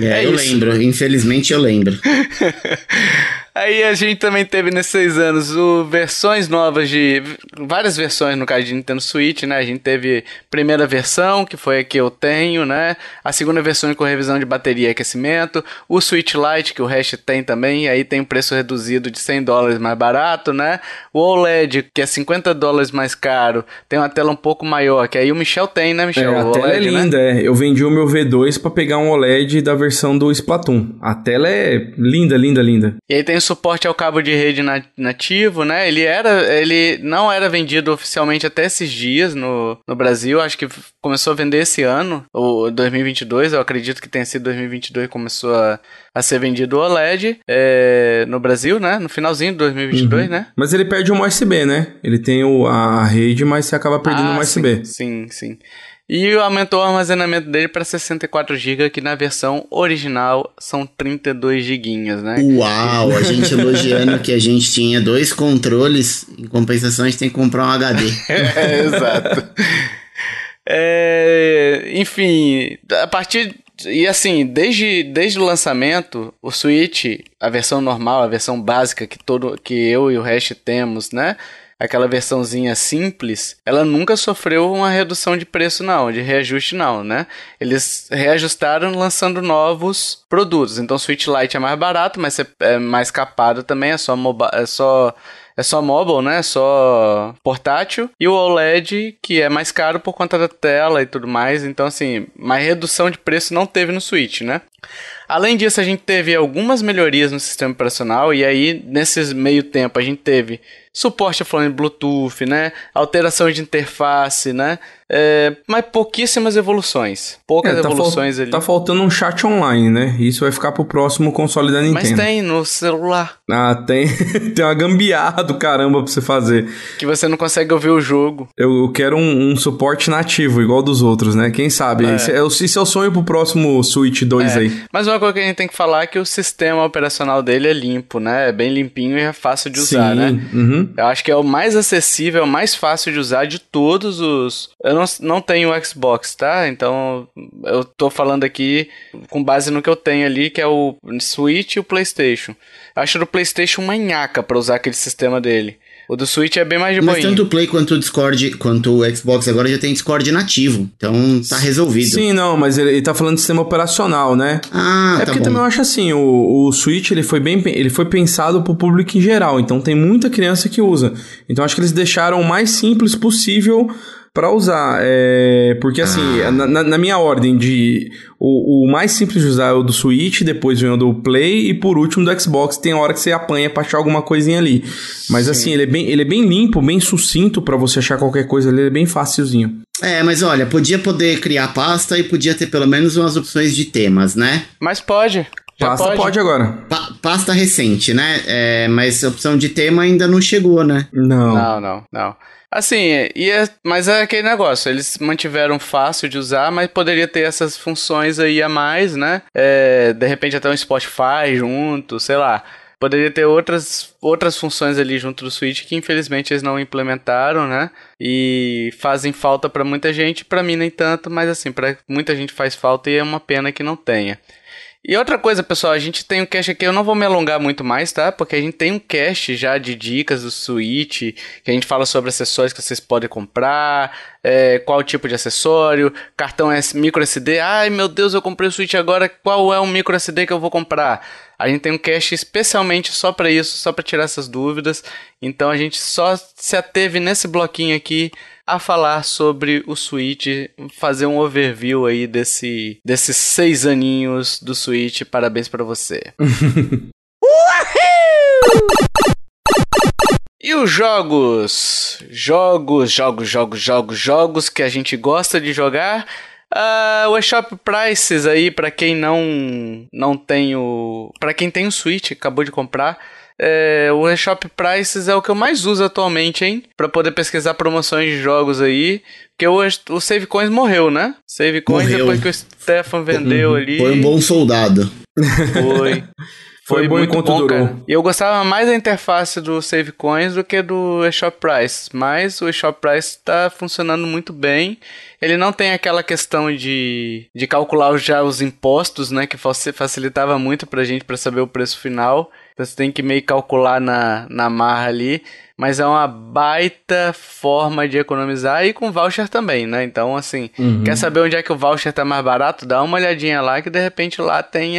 É, É eu isso. lembro. Infelizmente eu lembro. Aí a gente também teve nesses seis anos o, versões novas de. Várias versões no caso de Nintendo Switch, né? A gente teve primeira versão, que foi a que eu tenho, né? A segunda versão com revisão de bateria e aquecimento. O Switch Lite, que o Hash tem também. Aí tem um preço reduzido de 100 dólares mais barato, né? O OLED, que é 50 dólares mais caro, tem uma tela um pouco maior, que aí o Michel tem, né, É, Michel? a o tela é OLED, né? linda, é. Eu vendi o meu V2 pra pegar um OLED da versão do Splatoon. A tela é linda, linda, linda. E aí tem o suporte ao cabo de rede na- nativo, né? Ele era, ele não era vendido oficialmente até esses dias no, no Brasil. Acho que começou a vender esse ano, ou 2022. Eu acredito que tenha sido 2022 que começou a, a ser vendido o OLED é, no Brasil, né? No finalzinho de 2022, né? Mas ele perde um USB, né? Ele tem o, a rede, mas você acaba perdendo um Ah, USB. Sim, sim, sim. E aumentou o armazenamento dele para 64 GB, que na versão original são 32 GB, né? Uau, a gente elogiando que a gente tinha dois controles, em compensação a gente tem que comprar um HD. É, exato. É, enfim, a partir. E assim, desde, desde o lançamento, o Switch, a versão normal, a versão básica que, todo, que eu e o Hash temos, né? Aquela versãozinha simples, ela nunca sofreu uma redução de preço, não, de reajuste, não, né? Eles reajustaram lançando novos produtos. Então, Switch Lite é mais barato, mas é mais capado também, é só, moba é só é só mobile, né? É só portátil. E o OLED, que é mais caro por conta da tela e tudo mais. Então, assim, mais redução de preço não teve no Switch, né? Além disso, a gente teve algumas melhorias no sistema operacional. E aí, nesse meio tempo, a gente teve suporte a fone Bluetooth, né? Alteração de interface, né? É, mas pouquíssimas evoluções. Poucas É, tá evoluções ali. Tá faltando um chat online, né? Isso vai ficar pro próximo console da Nintendo. Mas tem no celular. Ah, tem, tem uma gambiarra do caramba pra você fazer. Que você não consegue ouvir o jogo. Eu, quero um, um suporte nativo, igual dos outros, né? Quem sabe? Esse, é, o- esse é o sonho pro próximo Switch 2 É, aí. Mas uma coisa que a gente tem que falar é que o sistema operacional dele é limpo, né? É bem limpinho e é fácil de usar, né? uhum. Eu acho que é o mais acessível, é o mais fácil de usar de todos os. Eu não, não tenho Xbox, tá? Então eu tô falando aqui com base no que eu tenho ali, que é o Switch e o PlayStation. Eu acho do PlayStation uma nhaca pra usar aquele sistema dele. O do Switch é bem mais de Mas boinha. tanto o Play quanto o Discord, quanto o Xbox agora já tem Discord nativo. Então tá resolvido. Sim, não, mas ele, ele tá falando de sistema operacional, né? Ah, é tá porque bom. também eu acho assim, o, o Switch ele foi bem ele foi pensado pro público em geral, então tem muita criança que usa. Então acho que eles deixaram o mais simples possível pra usar, é, porque assim, Ah. na, na- na minha ordem de o, o mais simples de usar é o do Switch, depois vem o do Play e por último do Xbox. Tem hora que você apanha pra achar alguma coisinha ali, mas assim ele é bem ele é bem limpo, bem sucinto pra você achar qualquer coisa ali, ele é bem facilzinho. É, mas olha, podia poder criar pasta e podia ter pelo menos umas opções de temas, né? Mas pode. Já Pasta pode. pode agora. Pa- pasta recente, né? É, mas a opção de tema ainda não chegou, né? Não. Não, não, não. Assim, e é- mas é aquele negócio, eles mantiveram fácil de usar, mas poderia ter essas funções aí a mais, né? É, de repente até um Spotify junto, sei lá. Poderia ter outras, outras funções ali junto do Switch que infelizmente eles não implementaram, né? E fazem falta pra muita gente, pra mim nem tanto, mas assim, pra muita gente faz falta e é uma pena que não tenha. E outra coisa, pessoal, a gente tem um cast aqui, eu não vou me alongar muito mais, tá? Porque a gente tem um cast já de dicas do Switch, que a gente fala sobre acessórios que vocês podem comprar, é, qual tipo de acessório, cartão S- micro SD. Ai, meu Deus, eu comprei o Switch agora, qual é o micro SD que eu vou comprar? A gente tem um cast especialmente só para isso, só para tirar essas dúvidas. Então a gente só se ateve nesse bloquinho aqui a falar sobre o Switch, fazer um overview aí desse, desses seis aninhos do Switch. Parabéns pra você. E os jogos? Jogos, jogos, jogos, jogos, jogos que a gente gosta de jogar. Ah, o eShop Prices aí, pra quem não não tem o. Pra quem tem o Switch, acabou de comprar. É, o eShop Prices é o que eu mais uso atualmente, hein? Pra poder pesquisar promoções de jogos aí. Porque o, o Save Coins morreu, né? Save Coins Morreu. depois que o Stefan vendeu ali. Foi um bom soldado. Foi. Foi bom enquanto durou. cara. E eu gostava mais da interface do Save Coins do que do eShop Price. Mas o eShop Price tá funcionando muito bem. Ele não tem aquela questão de, de calcular já os impostos, né? Que faci- facilitava muito pra gente pra saber o preço final. Então você tem que meio calcular na, na marra ali. Mas é uma baita forma de economizar e com voucher também, né? Então, assim, quer saber onde é que o voucher tá mais barato? Dá uma olhadinha lá que de repente lá tem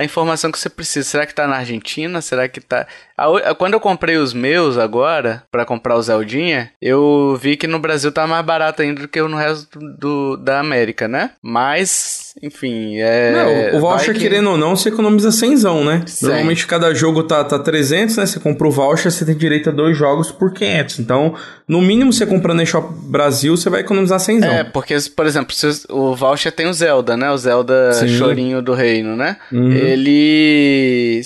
a, informação que você precisa. Será que tá na Argentina? Será que tá. Quando eu comprei os meus agora, pra comprar o Zeldinha, eu vi que no Brasil tá mais barato ainda do que no resto do, da América, né? Mas, enfim, é. Não, o voucher, que- querendo ou não, você economiza 100, né? Cem. Normalmente cada jogo tá, tá 300, né? Você compra o voucher, você tem direito a dois jogos por 500. Então, no mínimo, você comprando no Shop Brasil, você vai economizar 100. É, porque, por exemplo, se o voucher tem o Zelda, né? O Zelda Sim. Chorinho do Reino, né? Uhum. Ele.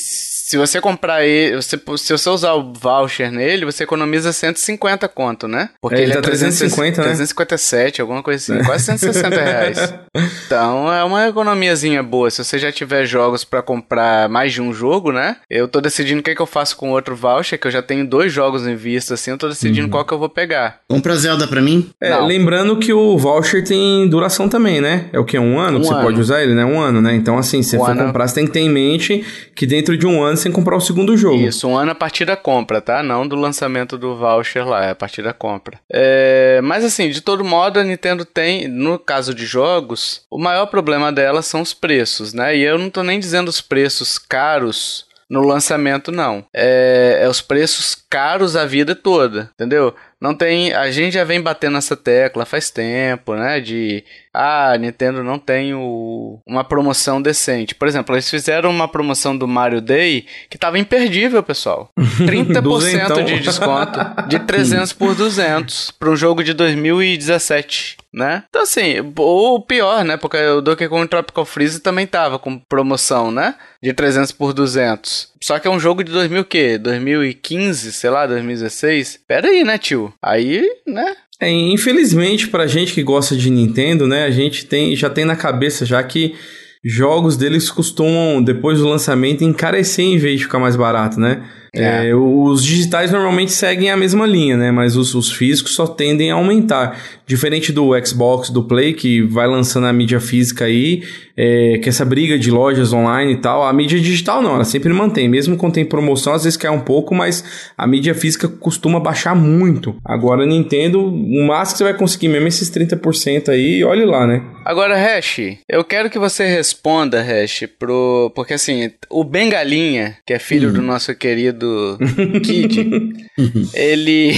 Se você comprar ele, você, se você usar o voucher nele, você economiza 150 conto, né? Porque É, ele ele tá é 350, 350, né? 357, alguma coisa assim, quase 160 reais. Então é uma economiazinha boa. Se você já tiver jogos pra comprar mais de um jogo, né? Eu tô decidindo o que, que eu faço com o outro voucher, que eu já tenho dois jogos em vista, assim, eu tô decidindo qual que eu vou pegar. Compra Zelda pra mim? É, Não. lembrando que o voucher tem duração também, né? É o que? Um ano Um que você ano. pode usar ele, né? Um ano, né? Então, assim, se você Um for ano. comprar, você tem que ter em mente que dentro de um ano tem que comprar o segundo jogo. Isso, um ano a partir da compra, tá? Não do lançamento do voucher lá, é a partir da compra. É, mas assim, de todo modo, a Nintendo tem, no caso de jogos, o maior problema dela são os preços, né? E eu não tô nem dizendo os preços caros no lançamento, não. É, é os preços caros a vida toda, entendeu? Não tem. A gente já vem batendo essa tecla faz tempo, né? De ah, Nintendo não tem o, uma promoção decente. Por exemplo, eles fizeram uma promoção do Mario Day que tava imperdível, pessoal. 30% de desconto, de 300 por 200 para um jogo de 2017, né? Então assim, ou pior, né? Porque o Donkey Kong Tropical Freeze também tava com promoção, né? De 300 por 200. Só que é um jogo de 2000 o quê? 2015, sei lá, 2016? Pera aí, né, tio? Aí, né? É, infelizmente, pra gente que gosta de Nintendo, né, a gente tem, já tem na cabeça já que jogos deles costumam, depois do lançamento, encarecer em vez de ficar mais barato, né? É. É, os digitais normalmente seguem a mesma linha, né? Mas os, os, físicos só tendem a aumentar. Diferente do Xbox, do Play, que vai lançando a mídia física aí, é, que essa briga de lojas online e tal, a mídia digital não, ela sempre mantém. Mesmo quando tem promoção, às vezes cai um pouco, mas a mídia física costuma baixar muito. Agora, Nintendo, o máximo que você vai conseguir mesmo é esses 30% aí, olhe lá, né? Agora, Hash, eu quero que você responda, Hash, pro. Porque assim, o Bengalinha, que é filho uhum. do nosso querido do Kid, ele.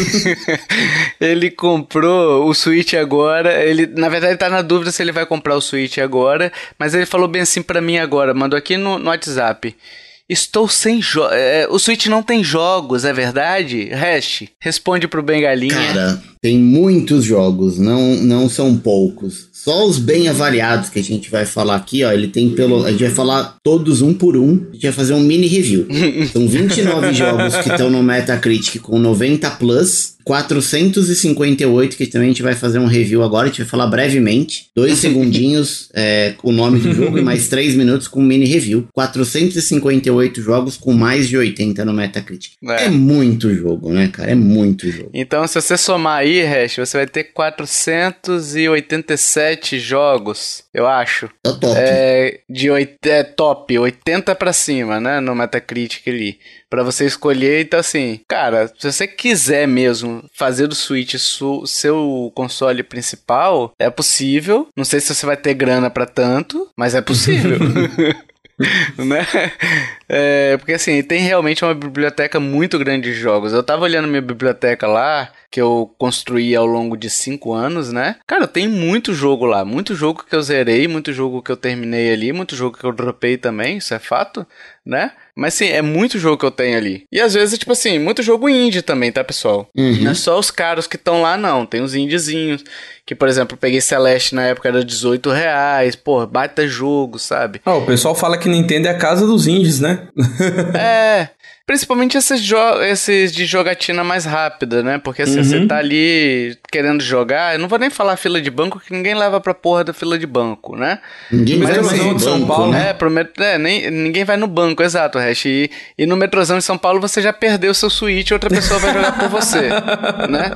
ele comprou o Switch agora. Ele, na verdade, ele tá na dúvida se ele vai comprar o Switch agora. Mas ele falou bem assim para mim agora, mandou aqui no, no WhatsApp. Estou sem jogos. É, o Switch não tem jogos, é verdade? Hash, responde pro Bengalinha. Cara, tem muitos jogos, não, não são poucos. Só os bem avaliados que a gente vai falar aqui, ó, ele tem pelo. A gente vai falar todos um por um. A gente vai fazer um mini review. São 29 jogos que estão no Metacritic com 90 plus. 458, que também a gente vai fazer um review agora, a gente vai falar brevemente. Dois segundinhos é, com o nome do jogo e mais três minutos com um mini review. 458 jogos com mais de 80 no Metacritic. É. é muito jogo, né, cara? É muito jogo. Então, se você somar aí, Hash, você vai ter 487 sete jogos, eu acho. É top. É, de oit é top, 80 pra cima, né? No Metacritic ali. Pra você escolher, então assim, cara, se você quiser mesmo fazer do Switch seu console principal, é possível. Não sei se você vai ter grana para tanto, mas é possível. né? É, porque assim, tem realmente uma biblioteca muito grande de jogos. Eu tava olhando minha biblioteca lá, que eu construí ao longo de cinco anos, né? Cara, tem muito jogo lá, muito jogo que eu zerei, muito jogo que eu terminei ali, muito jogo que eu dropei também, isso é fato, né? Mas sim, é muito jogo que eu tenho ali. E às vezes, tipo assim, muito jogo indie também, tá, pessoal? Uhum. Não é só os caros que estão lá, não. Tem os indiezinhos. Que, por exemplo, eu peguei Celeste na época era 18 reais. Pô, baita jogo, sabe? Ah, o pessoal fala que Nintendo é a casa dos indies, né? é. Principalmente esses, esses de jogatina mais rápida, né? Porque assim, uhum. você tá ali querendo jogar, eu não vou nem falar fila de banco, que ninguém leva pra porra da fila de banco, né? Ninguém Mas, assim, no de São Paulo, né? Pro met... é, nem, ninguém vai no banco, exato, Hash. E, e no metrozão de São Paulo você já perdeu seu Switch, outra pessoa vai jogar por você, né?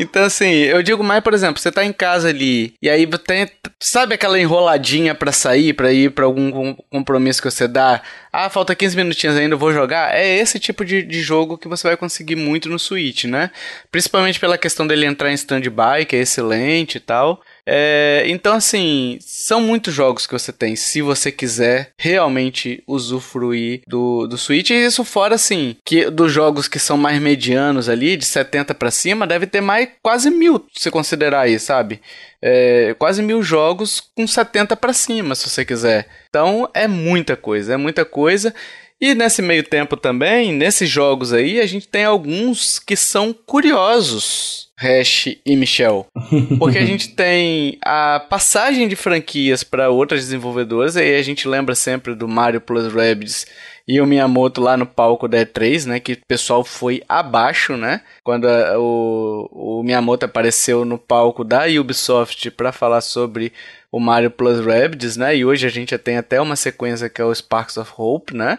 Então, assim, eu digo mais, por exemplo, você tá em casa ali, e aí tem, sabe aquela enroladinha para sair, para ir para algum compromisso que você dá? Ah, falta 15 minutinhos ainda, eu vou jogar. É esse tipo de, de jogo que você vai conseguir muito no Switch, né? Principalmente pela questão dele entrar em stand-by, que é excelente e tal. É, então, assim, são muitos jogos que você tem, se você quiser realmente usufruir do, do Switch. E isso fora, assim, que dos jogos que são mais medianos ali, de 70 para cima, deve ter mais quase mil, se considerar aí, sabe? É, quase mil jogos com 70 para cima, se você quiser. Então, é muita coisa, é muita coisa. E nesse meio tempo também, nesses jogos aí, a gente tem alguns que são curiosos. Hash e Michel. Porque a gente tem a passagem de franquias para outras desenvolvedoras, e aí a gente lembra sempre do Mario Plus Rabbids e o Miyamoto lá no palco da E3, né? Que o pessoal foi abaixo, né? Quando a, o, o Miyamoto apareceu no palco da Ubisoft para falar sobre o Mario Plus Rabbids, né? E hoje a gente já tem até uma sequência que é o Sparks of Hope, né?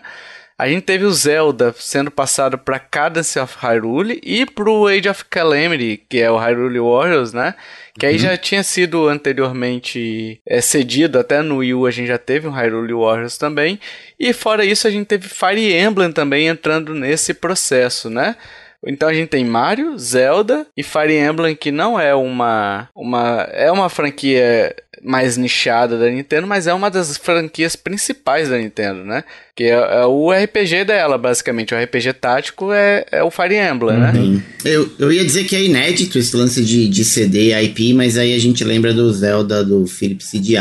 A gente teve o Zelda sendo passado para Cadence of Hyrule e pro Age of Calamity, que é o Hyrule Warriors, né? Que aí uhum. já tinha sido anteriormente é, cedido, até no Wii U a gente já teve um Hyrule Warriors também. E fora isso a gente teve Fire Emblem também entrando nesse processo, né? Então a gente tem Mario, Zelda e Fire Emblem, que não é uma. uma é uma franquia mais nichada da Nintendo, mas é uma das franquias principais da Nintendo, né? Que é, é o RPG dela, basicamente. O RPG tático é, é o Fire Emblem, né? Uhum. Eu, eu ia dizer que é inédito esse lance de, de CD e IP, mas aí a gente lembra do Zelda do Philips CDI.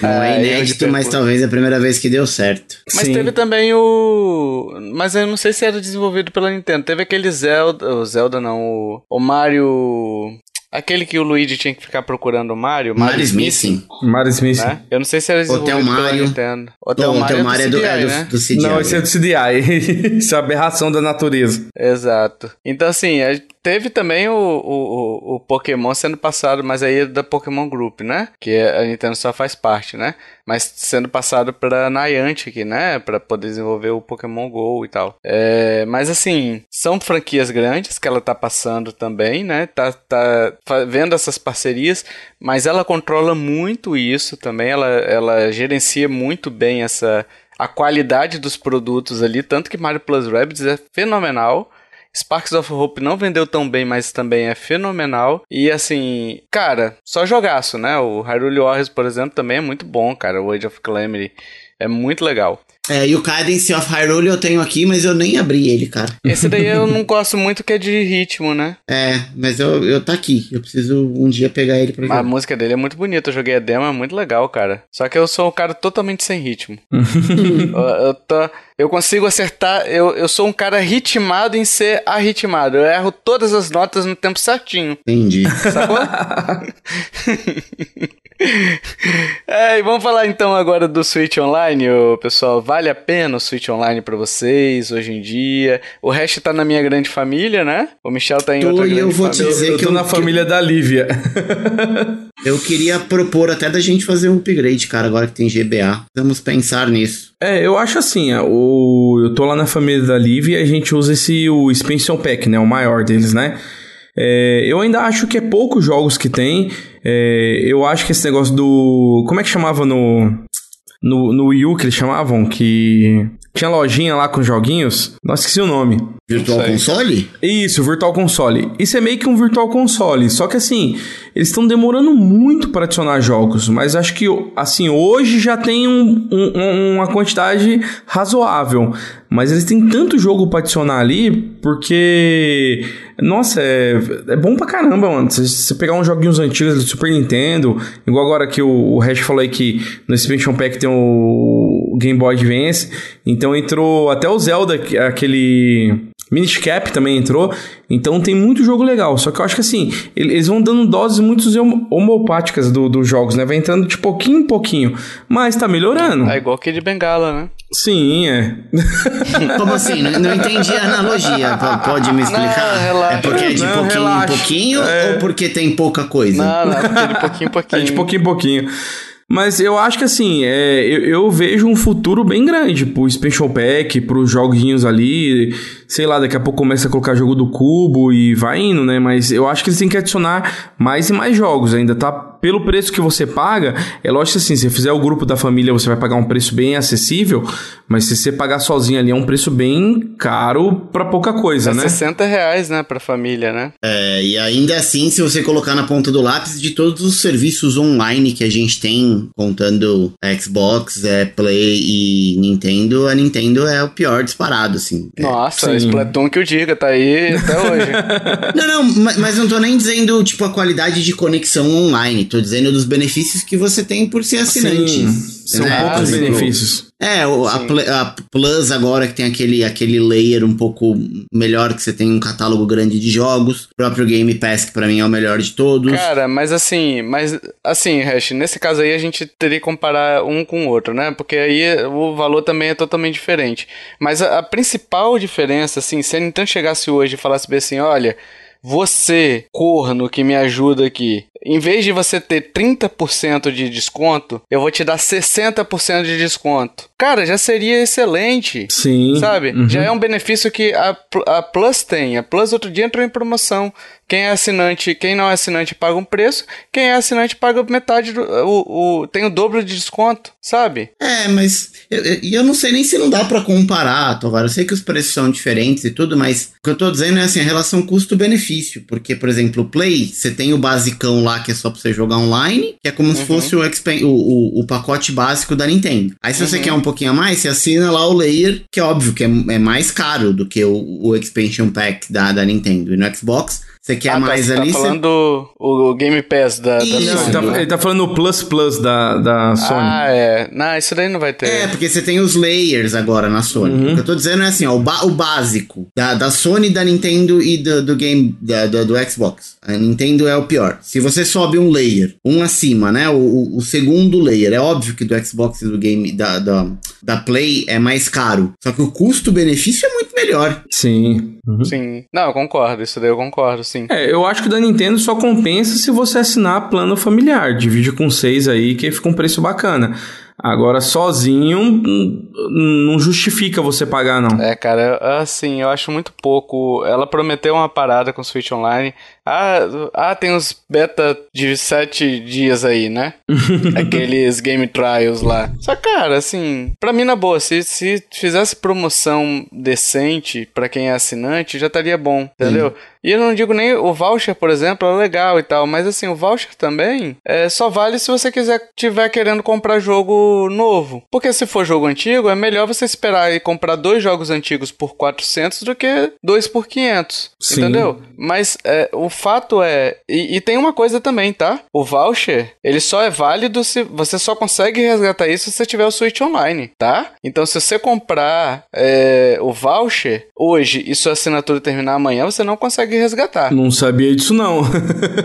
Não é, é inédito, mas talvez é a primeira vez que deu certo. Mas Sim. teve também o. Mas eu não sei se era desenvolvido pela Nintendo. Teve aquele Zelda. O Zelda não, o, o Mario. Aquele que o Luigi tinha que ficar procurando o Mario. Mario, Mario Smith. Mario Smith. Né? Eu não sei se era Hotel Mario. Nintendo. Hotel, Mario, Hotel Mario é do, CDI, é do, né? do CDI. Não, esse é do CDI. Isso é aberração da natureza. Exato. Então, assim, Teve também o, o, o, Pokémon sendo passado, mas aí é da Pokémon Group, né? Que a Nintendo só faz parte, né? Mas sendo passado pra Niantic, né? Pra poder desenvolver o Pokémon GO e tal. É, mas assim, são franquias grandes que ela tá passando também, né? Tá, tá vendo essas parcerias, mas ela controla muito isso também. Ela, ela gerencia muito bem essa a qualidade dos produtos ali, tanto que Mario Plus Rabbids é fenomenal. Sparks of Hope não vendeu tão bem, mas também é fenomenal. E assim, cara, só jogaço, né? O Hyrule Warriors, por exemplo, também é muito bom, cara. O Age of Calamity é muito legal. É, e o Cadence of Hyrule eu tenho aqui, mas eu nem abri ele, cara. Esse daí eu não gosto muito que é de ritmo, né? É, mas eu, eu tá aqui. Eu preciso um dia pegar ele pra jogar. A música dele é muito bonita. Eu joguei a demo, é muito legal, cara. Só que eu sou um cara totalmente sem ritmo. eu, eu, tô, eu consigo acertar. Eu, eu sou um cara ritmado em ser arritmado. Eu erro todas as notas no tempo certinho. Entendi. Sacou? é, e vamos falar então agora do Switch Online, pessoal. Vale a pena o Switch Online para vocês hoje em dia? O resto tá na minha grande família, né? O Michel tá em tô, outra grande eu vou família. Te dizer eu que tô eu, na família da Lívia. eu queria propor até da gente fazer um upgrade, cara, agora que tem GBA. Vamos pensar nisso. É, eu acho assim, o, eu tô lá na família da Lívia e a gente usa esse o Expansion Pack, né? O maior deles, né? É, eu ainda acho que é poucos jogos que tem. É, eu acho que esse negócio do. Como é que chamava no. No, no Wii U que eles chamavam? Que. Tinha lojinha lá com joguinhos. Nossa, esqueci o nome. Virtual Console? Isso, Virtual Console. Isso é meio que um Virtual Console. Só que assim, eles estão demorando muito para adicionar jogos. Mas acho que, assim, hoje já tem um, um, uma quantidade razoável. Mas eles têm tanto jogo pra adicionar ali, porque. Nossa, é, é bom pra caramba, mano. Se você pegar uns joguinhos antigos do Super Nintendo, igual agora que o, o Hash falou aí que no Expansion Pack tem o Game Boy Advance, então entrou até o Zelda, aquele. Minish Cap também entrou. Então tem muito jogo legal. Só que eu acho que assim, eles vão dando doses muito homopáticas dos do jogos, né? Vai entrando de pouquinho em pouquinho. Mas tá melhorando. É igual que de Bengala, né? Sim, é. Como assim? Não, não entendi a analogia. Pode me explicar? Não, é porque é de não, pouquinho relaxa. em pouquinho é... ou porque tem pouca coisa? Não, não, é porque é de pouquinho em pouquinho. É de pouquinho em pouquinho. Mas eu acho que assim, é, eu, eu, vejo um futuro bem grande pro Special Pack, pros joguinhos ali. Sei lá, daqui a pouco começa a colocar jogo do cubo e vai indo, né? Mas eu acho que eles têm que adicionar mais e mais jogos ainda, tá? Pelo preço que você paga, é lógico assim, se você fizer o grupo da família, você vai pagar um preço bem acessível, mas se você pagar sozinho ali é um preço bem caro para pouca coisa, é né? 60 reais, né, pra família, né? É, e ainda assim, se você colocar na ponta do lápis de todos os serviços online que a gente tem, contando Xbox, é, Play e Nintendo, a Nintendo é o pior disparado, assim. Nossa, é. Splatoon que eu diga, tá aí até hoje. não, não, mas, mas não tô nem dizendo, tipo, a qualidade de conexão online Tô dizendo dos benefícios que você tem por ser assinante. Sim, são né? poucos benefícios. É, o, a, a, Plus agora que tem aquele, aquele layer um pouco melhor, que você tem um catálogo grande de jogos. O próprio Game Pass, que pra mim é o melhor de todos. Cara, mas assim, mas assim, Hash, nesse caso aí a gente teria que comparar um com o outro, né? Porque aí o valor também é totalmente diferente. Mas a, a principal diferença, assim, se a Nintendo chegasse hoje e falasse bem assim, olha você, corno que me ajuda aqui, em vez de você ter 30% de desconto, eu vou te dar 60% de desconto. Cara, já seria excelente. Sim. Sabe? Uhum. Já é um benefício que a, a Plus tem. A Plus outro dia entrou em promoção. Quem é assinante, quem não é assinante paga um preço, quem é assinante paga metade do. O, o, tem o dobro de desconto, sabe? É, mas eu, eu não sei nem se não dá para comparar, agora. Eu sei que os preços são diferentes e tudo, mas o que eu tô dizendo é assim, a relação custo-benefício. Porque, por exemplo, o Play, você tem o basicão lá que é só pra você jogar online, que é como uhum. se fosse o, o, o, o, pacote básico da Nintendo. Aí, se uhum. você quer um pouquinho a mais, você assina lá o Layer, que é óbvio que é, é mais caro do que o, o Expansion Pack da, da Nintendo. E no Xbox, você quer ah, tá, mais tá, ali? Tá falando cê... o Game Pass da, da Sony. Ele tá, ele tá falando o Plus Plus da, da Sony. Ah, é. Não, isso daí não vai ter. É, porque você tem os layers agora na Sony. Uhum. O que eu tô dizendo é assim, ó, o, o básico da, da Sony, da Nintendo e do, do game da, do, do, Xbox. A Nintendo é o pior. Se você sobe um layer, um acima, né? O, o segundo layer, é óbvio que do Xbox e do game da, da, da Play é mais caro. Só que o custo-benefício é muito melhor. Sim. Uhum. Sim. Não, eu concordo. Isso daí eu concordo sim. É, eu acho que da Nintendo só compensa se você assinar plano familiar. Divide com seis aí, que fica um preço bacana. Agora, sozinho, não justifica você pagar, não. É, cara, assim, eu acho muito pouco. Ela prometeu uma parada com o Switch Online. Ah, ah tem uns beta de sete dias aí, né? Aqueles game trials lá. Só, cara, assim, pra mim, na boa, se, se fizesse promoção decente para quem é assinante, já estaria bom, entendeu? Sim. E eu não digo nem o voucher, por exemplo, é legal e tal, mas assim, o voucher também é, só vale se você quiser tiver querendo comprar jogo novo. Porque se for jogo antigo, é melhor você esperar e comprar dois jogos antigos por 400 do que dois por 500. Sim. Entendeu? Mas é, o fato é. E, e, tem uma coisa também, tá? O voucher, ele só é válido se. Você só consegue resgatar isso se você tiver o Switch Online, tá? Então, se você comprar é, o voucher hoje e sua assinatura terminar amanhã, você não consegue resgatar. Não sabia disso, não.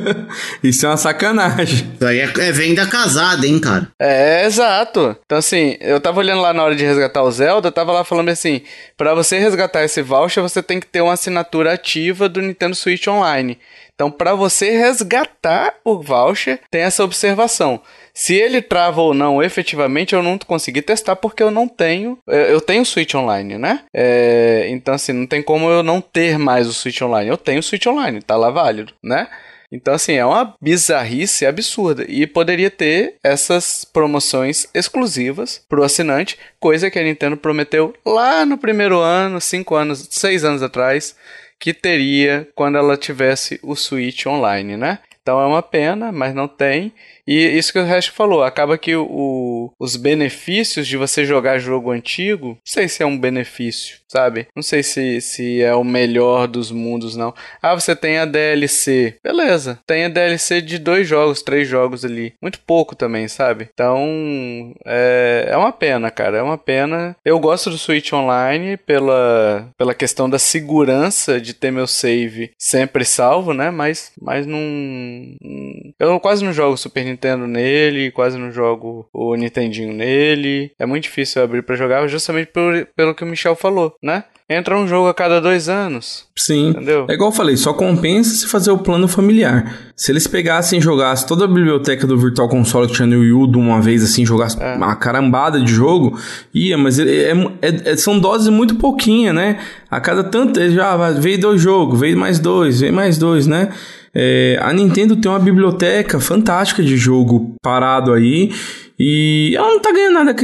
Isso é uma sacanagem. Isso aí é, é venda casada, hein, cara? É, exato. Então, assim, eu tava olhando lá na hora de resgatar o Zelda, eu tava lá falando assim: para você resgatar esse voucher, você tem que ter uma assinatura ativa do Nintendo Switch Online. Então, para você resgatar o voucher, tem essa observação. Se ele trava ou não, efetivamente, eu não consegui testar porque eu não tenho. Eu tenho Switch Online, né? É, então, assim, não tem como eu não ter mais o Switch Online. Eu tenho o Switch Online, tá lá válido, né? Então, assim, é uma bizarrice absurda. E poderia ter essas promoções exclusivas pro assinante, coisa que a Nintendo prometeu lá no primeiro ano, cinco anos, seis anos atrás, que teria quando ela tivesse o Switch Online, né? Então é uma pena, mas não tem. E isso que o resto falou, acaba que o, os benefícios de você jogar jogo antigo, não sei se é um benefício, sabe? Não sei se, se é o melhor dos mundos, não. Ah, você tem a DLC. Beleza, tem a DLC de dois jogos, três jogos ali. Muito pouco também, sabe? Então, é, é uma pena, cara. É uma pena. Eu gosto do Switch Online pela, pela questão da segurança de ter meu save sempre salvo, né? Mas, mas não. Eu quase não jogo Super Nintendo Nintendo nele, quase não jogo o Nintendinho nele. É muito difícil abrir para jogar, justamente por, pelo que o Michel falou, né? Entra um jogo a cada dois anos. Sim. Entendeu? É igual eu falei, só compensa se fazer o plano familiar. Se eles pegassem e jogassem toda a biblioteca do Virtual Console que tinha no Wii U de uma vez, assim, jogassem é. uma carambada de jogo, ia, mas é, é, é, são doses muito pouquinha, né? A cada tanto, já veio dois jogos, veio mais dois, veio mais dois, né? É, a Nintendo tem uma biblioteca fantástica de jogo parado aí e ela não tá ganhando nada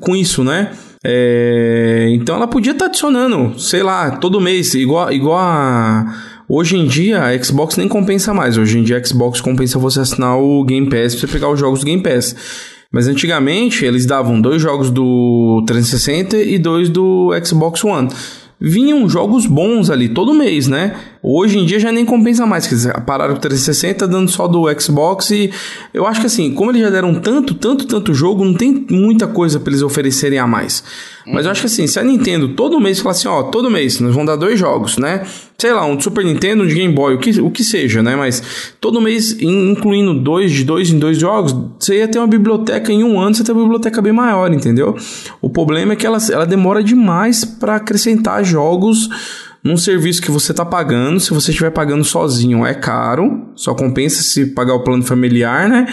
com isso, né? É, então ela podia estar tá adicionando, sei lá, todo mês, igual, igual a. Hoje em dia a Xbox nem compensa mais. Hoje em dia a Xbox compensa você assinar o Game Pass pra você pegar os jogos do Game Pass. Mas antigamente eles davam dois jogos do 360 e dois do Xbox One vinham jogos bons ali todo mês, né? Hoje em dia já nem compensa mais, quer dizer, pararam o 360 dando só do Xbox e eu acho que assim, como eles já deram tanto, tanto, tanto jogo, não tem muita coisa para eles oferecerem a mais. Mas eu acho que assim, se a Nintendo todo mês falar assim, ó, todo mês nós vamos dar dois jogos, né? Sei lá, um de Super Nintendo, um de Game Boy, o que, o que seja, né? Mas todo mês, incluindo dois de dois em dois jogos, você ia ter uma biblioteca em um ano, você ia ter uma biblioteca bem maior, entendeu? O problema é que ela, ela demora demais para acrescentar jogos num serviço que você tá pagando. Se você estiver pagando sozinho, é caro, só compensa se pagar o plano familiar, né?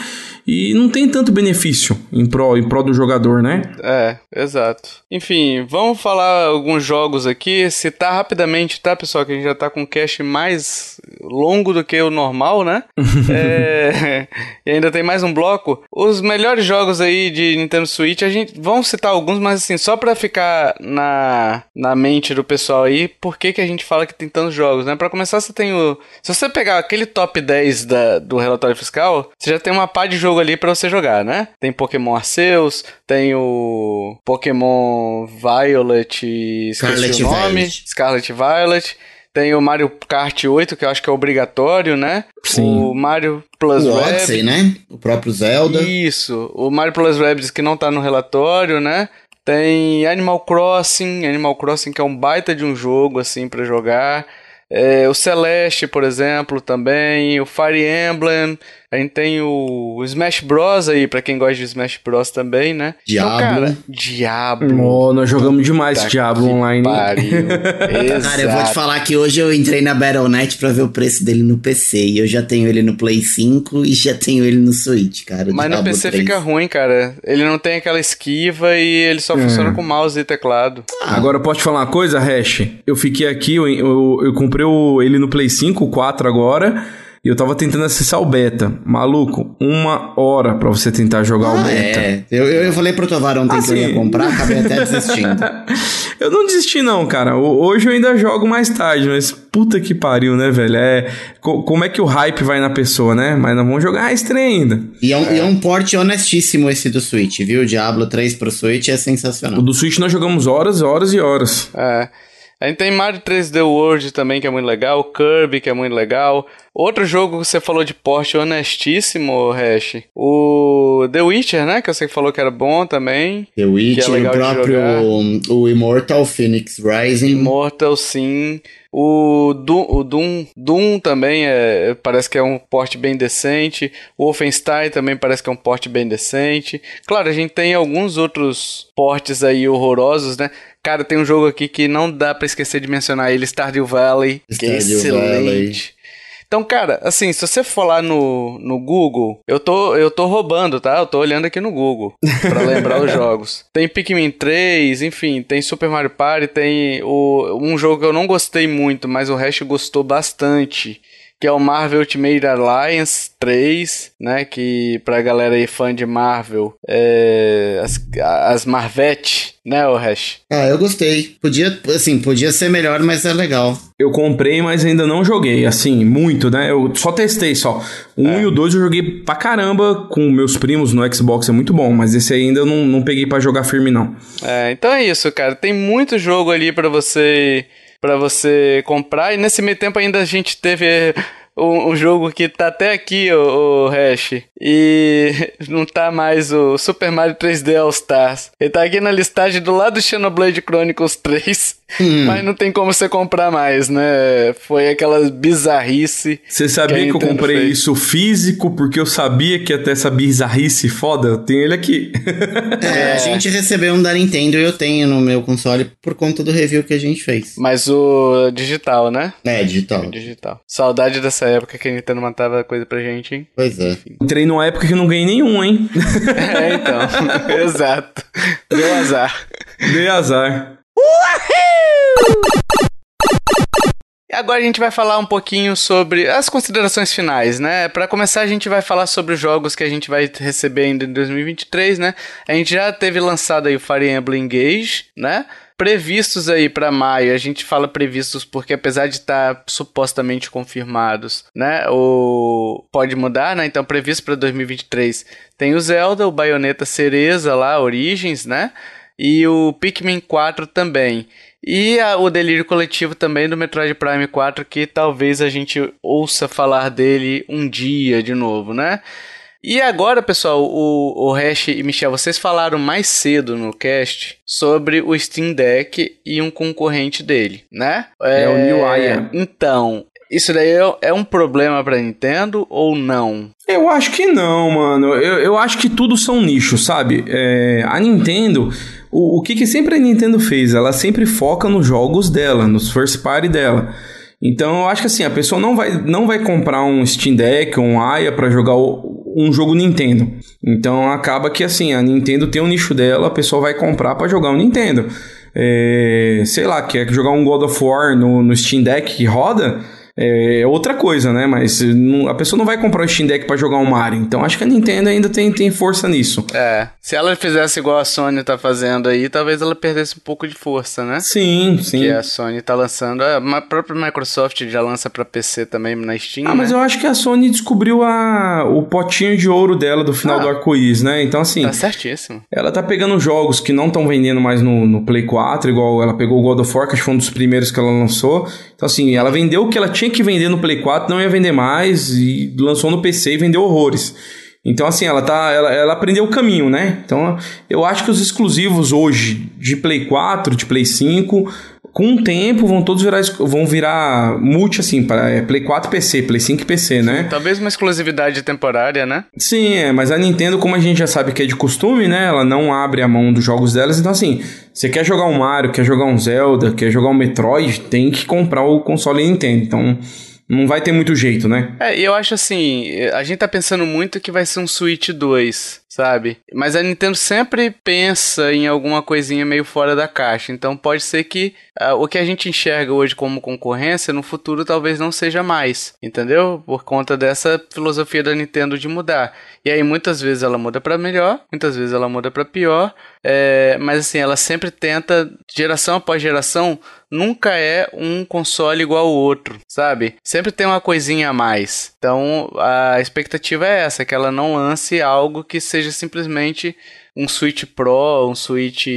E não tem tanto benefício em prol, em prol do jogador, né? É, exato. Enfim, vamos falar alguns jogos aqui, citar rapidamente, tá, pessoal, que a gente já tá com um cache mais longo do que o normal, né? é, e ainda tem mais um bloco. Os melhores jogos aí de Nintendo Switch, a gente vamos citar alguns, mas assim, só para ficar na, na mente do pessoal aí, por que que a gente fala que tem tantos jogos, né? Para começar, você tem o se você pegar aquele top 10 da, do relatório fiscal, você já tem uma pá de jogo jogo ali para você jogar, né? Tem Pokémon Arceus, tem o Pokémon Violet, esqueci o nome, Violet. Scarlet Violet. Tem o Mario Kart 8, que eu acho que é obrigatório, né? Sim. O Mario Plus o Odyssey, né? O próprio Zelda. Isso. O Mario Plus Rabbids que não tá no relatório, né? Tem Animal Crossing, Animal Crossing que é um baita de um jogo, assim, para jogar. É, o Celeste, por exemplo, também. O Fire Emblem. A gente tem o Smash Bros aí, pra quem gosta de Smash Bros também, né? Diablo. Então, cara, Diablo. Oh, nós jogamos demais Puta Diablo online. cara, eu vou te falar que hoje eu entrei na Battle.net pra ver o preço dele no PC. E eu já tenho ele no Play 5 e já tenho ele no Switch, cara. Mas Diablo no PC 3. fica ruim, cara. Ele não tem aquela esquiva e ele só é. funciona com mouse e teclado. Ah. Agora, posso te falar uma coisa, Hash? Eu fiquei aqui, eu, eu, eu comprei o, ele no Play 5, o 4 agora. E eu tava tentando acessar o beta. Maluco, uma hora pra você tentar jogar ah, o beta. É, eu, eu falei pro Tovar ontem assim... que eu ia assim. comprar, acabei até desistindo. eu não desisti não, cara. Hoje eu ainda jogo mais tarde, mas puta que pariu, né, velho? É, como é que o hype vai na pessoa, né? Mas nós vamos jogar estranho ainda. E é um, é. é um porte honestíssimo esse do Switch, viu? O Diablo 3 pro Switch é sensacional. O do Switch nós jogamos horas, horas e horas. É. A gente tem Mario 3D World também, que é muito legal. Kirby, que é muito legal. Outro jogo que você falou de porte honestíssimo, Hash. O The Witcher, né? Que você falou que era bom também. The Witcher, é o próprio o Immortal Phoenix Rising. Immortal, sim. O Doom, o Doom, Doom também é, parece que é um porte bem decente. O Wolfenstein também parece que é um porte bem decente. Claro, a gente tem alguns outros portes aí horrorosos, né? Cara, tem um jogo aqui que não dá para esquecer de mencionar ele, Stardew Valley, Stardew que é excelente. Valley. Então, cara, assim, se você for lá no, no Google, eu tô, eu tô roubando, tá? Eu tô olhando aqui no Google para lembrar os jogos. Tem Pikmin 3, enfim, tem Super Mario Party, tem o, um jogo que eu não gostei muito, mas o resto gostou bastante, que é o Marvel Ultimate Alliance 3, né? Que pra galera aí fã de Marvel, é, as, as Marvete, né, o Hash? Ah, eu gostei. Podia, assim, podia ser melhor, mas é legal. Eu comprei, mas ainda não joguei, assim, muito, né? Eu só testei só. O 1 é. e o 2 eu joguei pra caramba com meus primos no Xbox, é muito bom, mas esse ainda eu não, não peguei para jogar firme, não. É, então é isso, cara. Tem muito jogo ali para você para você comprar. E nesse meio tempo ainda a gente teve um, um, jogo que tá até aqui, o, o Hash, e não tá mais o Super Mario 3D All Stars. Ele tá aqui na listagem do lado do Xenoblade Chronicles 3, hum. mas não tem como você comprar mais, né? Foi aquela bizarrice. Você sabia que, que eu comprei fez. isso físico porque eu sabia que ia ter essa bizarrice foda? Eu tenho ele aqui. é, a gente recebeu um da Nintendo e eu tenho no meu console por conta do review que a gente fez. Mas o digital, né? É, digital. digital. Saudade dessa época que a Nintendo matava coisa pra gente, hein? Pois é. Entrei numa época que não ganhei nenhum, hein? é, então. Exato. Deu azar. Deu azar. Agora a gente vai falar um pouquinho sobre as considerações finais, né? Para começar, a gente vai falar sobre os jogos que a gente vai receber ainda em 2023, né? A gente já teve lançado aí o Fire Emblem Engage, né? previstos aí para maio, a gente fala previstos porque apesar de estar tá supostamente confirmados, né, o pode mudar, né? Então previsto para 2023 tem o Zelda, o Bayonetta Cereza lá, Origins, né? E o Pikmin 4 também. E a, o delírio coletivo também do Metroid Prime 4, que talvez a gente ouça falar dele um dia de novo, né? E agora, pessoal, o, o Hash e Michel, vocês falaram mais cedo no cast sobre o Steam Deck e um concorrente dele, né? É, é o New Aya. Então, Isso daí é, é um problema pra Nintendo ou não? Eu acho que não, mano. Eu, eu acho que tudo são nichos, sabe? É, a Nintendo, o, o que, que sempre a Nintendo fez? Ela sempre foca nos jogos dela, nos first party dela. Então eu acho que assim, a pessoa não vai, não vai comprar um Steam Deck ou um Aya para jogar um jogo Nintendo. Então acaba que assim, a Nintendo tem o um nicho dela, a pessoa vai comprar para jogar um Nintendo. É, sei lá, quer jogar um God of War no, no Steam Deck que roda, é outra coisa, né? Mas não, a pessoa não vai comprar o Steam Deck para jogar um Mario. Então acho que a Nintendo ainda tem, tem força nisso. É. Se ela fizesse igual a Sony tá fazendo aí, talvez ela perdesse um pouco de força, né? Sim, sim. Que a Sony tá lançando. A própria Microsoft já lança para PC também na Steam. Ah, né? mas eu acho que a Sony descobriu a, o potinho de ouro dela do final ah, do arco-íris, né? Então, assim. Tá certíssimo. Ela tá pegando jogos que não estão vendendo mais no, no Play 4, igual ela pegou o God of War, que foi um dos primeiros que ela lançou. Então, assim, ela vendeu o que ela tinha que vender no Play 4 não ia vender mais e lançou no PC e vendeu horrores. Então, assim, ela tá. Ela, ela aprendeu o caminho, né? Então, eu acho que os exclusivos hoje de Play 4, de Play 5, com o tempo vão todos virar vão virar multi assim para é, Play 4 PC, Play 5 PC, né? Talvez uma exclusividade temporária, né? Sim, é, mas a Nintendo, como a gente já sabe que é de costume, né? Ela não abre a mão dos jogos delas, então assim, você quer jogar um Mario, quer jogar um Zelda, quer jogar um Metroid, tem que comprar o console Nintendo. Então, não vai ter muito jeito, né? É, eu acho assim, a gente tá pensando muito que vai ser um Switch 2, sabe? Mas a Nintendo sempre pensa em alguma coisinha meio fora da caixa. Então pode ser que uh, o que a gente enxerga hoje como concorrência, no futuro talvez não seja mais, entendeu? Por conta dessa filosofia da Nintendo de mudar. E aí muitas vezes ela muda para melhor, muitas vezes ela muda para pior. É, mas assim, ela sempre tenta, geração após geração, nunca é um console igual ao outro, sabe? Sempre tem uma coisinha a mais. Então a expectativa é essa, que ela não lance algo que seja simplesmente um Switch Pro, um Switch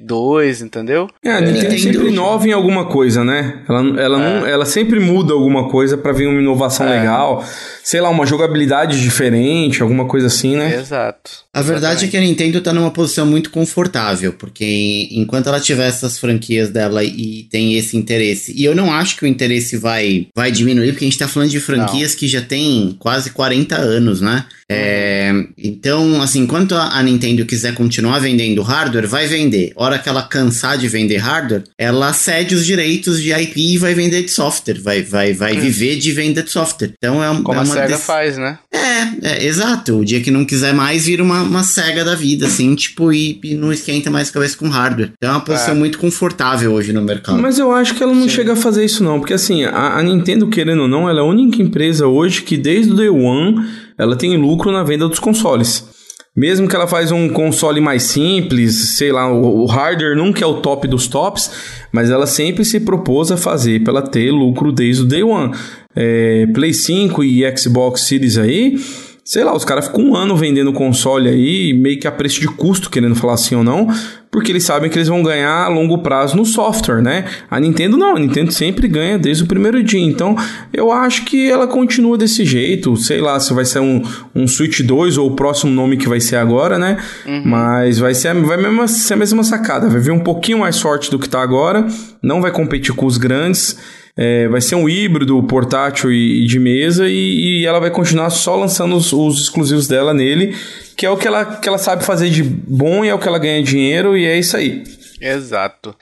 2, entendeu? É, a Nintendo é, sempre inova em alguma coisa, né? Ela, ela, é. não, ela sempre muda alguma coisa para vir uma inovação é. legal. Sei lá, uma jogabilidade diferente, alguma coisa assim, né? Exato. A verdade é que a Nintendo tá numa posição muito confortável, porque enquanto ela tiver essas franquias dela e tem esse interesse, e eu não acho que o interesse vai, vai diminuir, porque a gente tá falando de franquias não. que já tem quase 40 anos, né? É, então, assim, enquanto a Nintendo quiser continuar vendendo hardware, vai vender. Hora que ela cansar de vender hardware, ela cede os direitos de IP e vai vender de software. Vai, vai, vai hum. viver de venda de software. Então é, Como é uma a SEGA faz, né? É, é, exato. O dia que não quiser mais, vira uma, uma SEGA da vida, assim, tipo, e, e não esquenta mais a cabeça com hardware. Então é uma posição é. muito confortável hoje no mercado. Mas eu acho que ela não Sim. chega a fazer isso, não. Porque assim, a, a Nintendo, querendo ou não, ela é a única empresa hoje que desde o Day One ela tem lucro na venda dos consoles. Mesmo que ela faz um console mais simples, sei lá, o, hardware nunca é o top dos tops, mas ela sempre se propôs a fazer para ela ter lucro desde o day one. É, Play 5 e Xbox Series aí, sei lá, os caras ficam um ano vendendo console aí, meio que a preço de custo, querendo falar assim ou não, porque eles sabem que eles vão ganhar a longo prazo no software, né? A Nintendo não, a Nintendo sempre ganha desde o primeiro dia. Então, eu acho que ela continua desse jeito. Sei lá se vai ser um, um Switch 2 ou o próximo nome que vai ser agora, né? Uhum. Mas vai ser, vai mesmo ser a mesma sacada. Vai vir um pouquinho mais forte do que tá agora. Não vai competir com os grandes. É, vai ser um híbrido portátil e, e de mesa e, e, ela vai continuar só lançando os, os, exclusivos dela nele, que é o que ela, que ela sabe fazer de bom e é o que ela ganha dinheiro e é isso aí. Exato.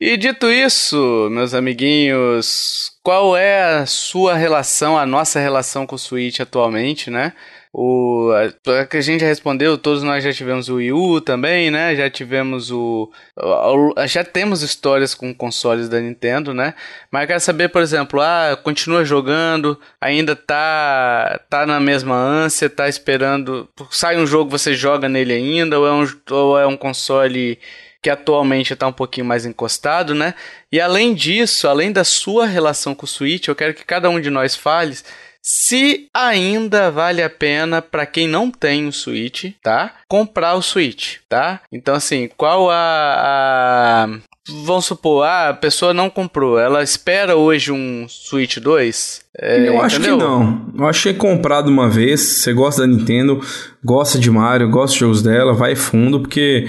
E dito isso, meus amiguinhos, qual é a sua relação, a nossa relação com o Switch atualmente, né? O a, a gente já respondeu, todos nós já tivemos o Wii U também, né? Já tivemos o, o, já temos histórias com consoles da Nintendo, né? Mas eu quero saber, por exemplo, ah, continua jogando, ainda tá tá na mesma ânsia, tá esperando, sai um jogo, você joga nele ainda ou é um, ou é um console que atualmente está um pouquinho mais encostado, né? E além disso, além da sua relação com o Switch, eu quero que cada um de nós fale se ainda vale a pena para quem não tem o Switch, tá? Comprar o Switch, tá? Então assim, qual a, a... Vamos supor, ah, a pessoa não comprou, ela espera hoje um Switch 2? É, eu acho entendeu? que não. Eu achei comprado uma vez. Você gosta da Nintendo, gosta de Mario, gosta de jogos dela, vai fundo, porque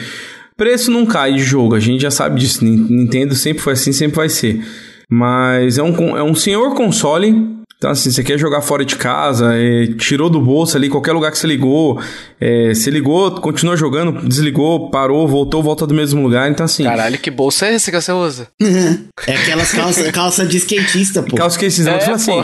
preço não cai de jogo, a gente já sabe disso. Nintendo sempre foi assim, sempre vai ser. Mas é um, é um senhor console então, assim, você quer jogar fora de casa, é, tirou do bolso ali, qualquer lugar que você ligou, é, você ligou, continua jogando, desligou, parou, voltou, volta do mesmo lugar. Então, assim. Caralho, que bolsa é esse que você usa? é aquelas calças calça de skatista, pô. Calça de skatista, é, assim.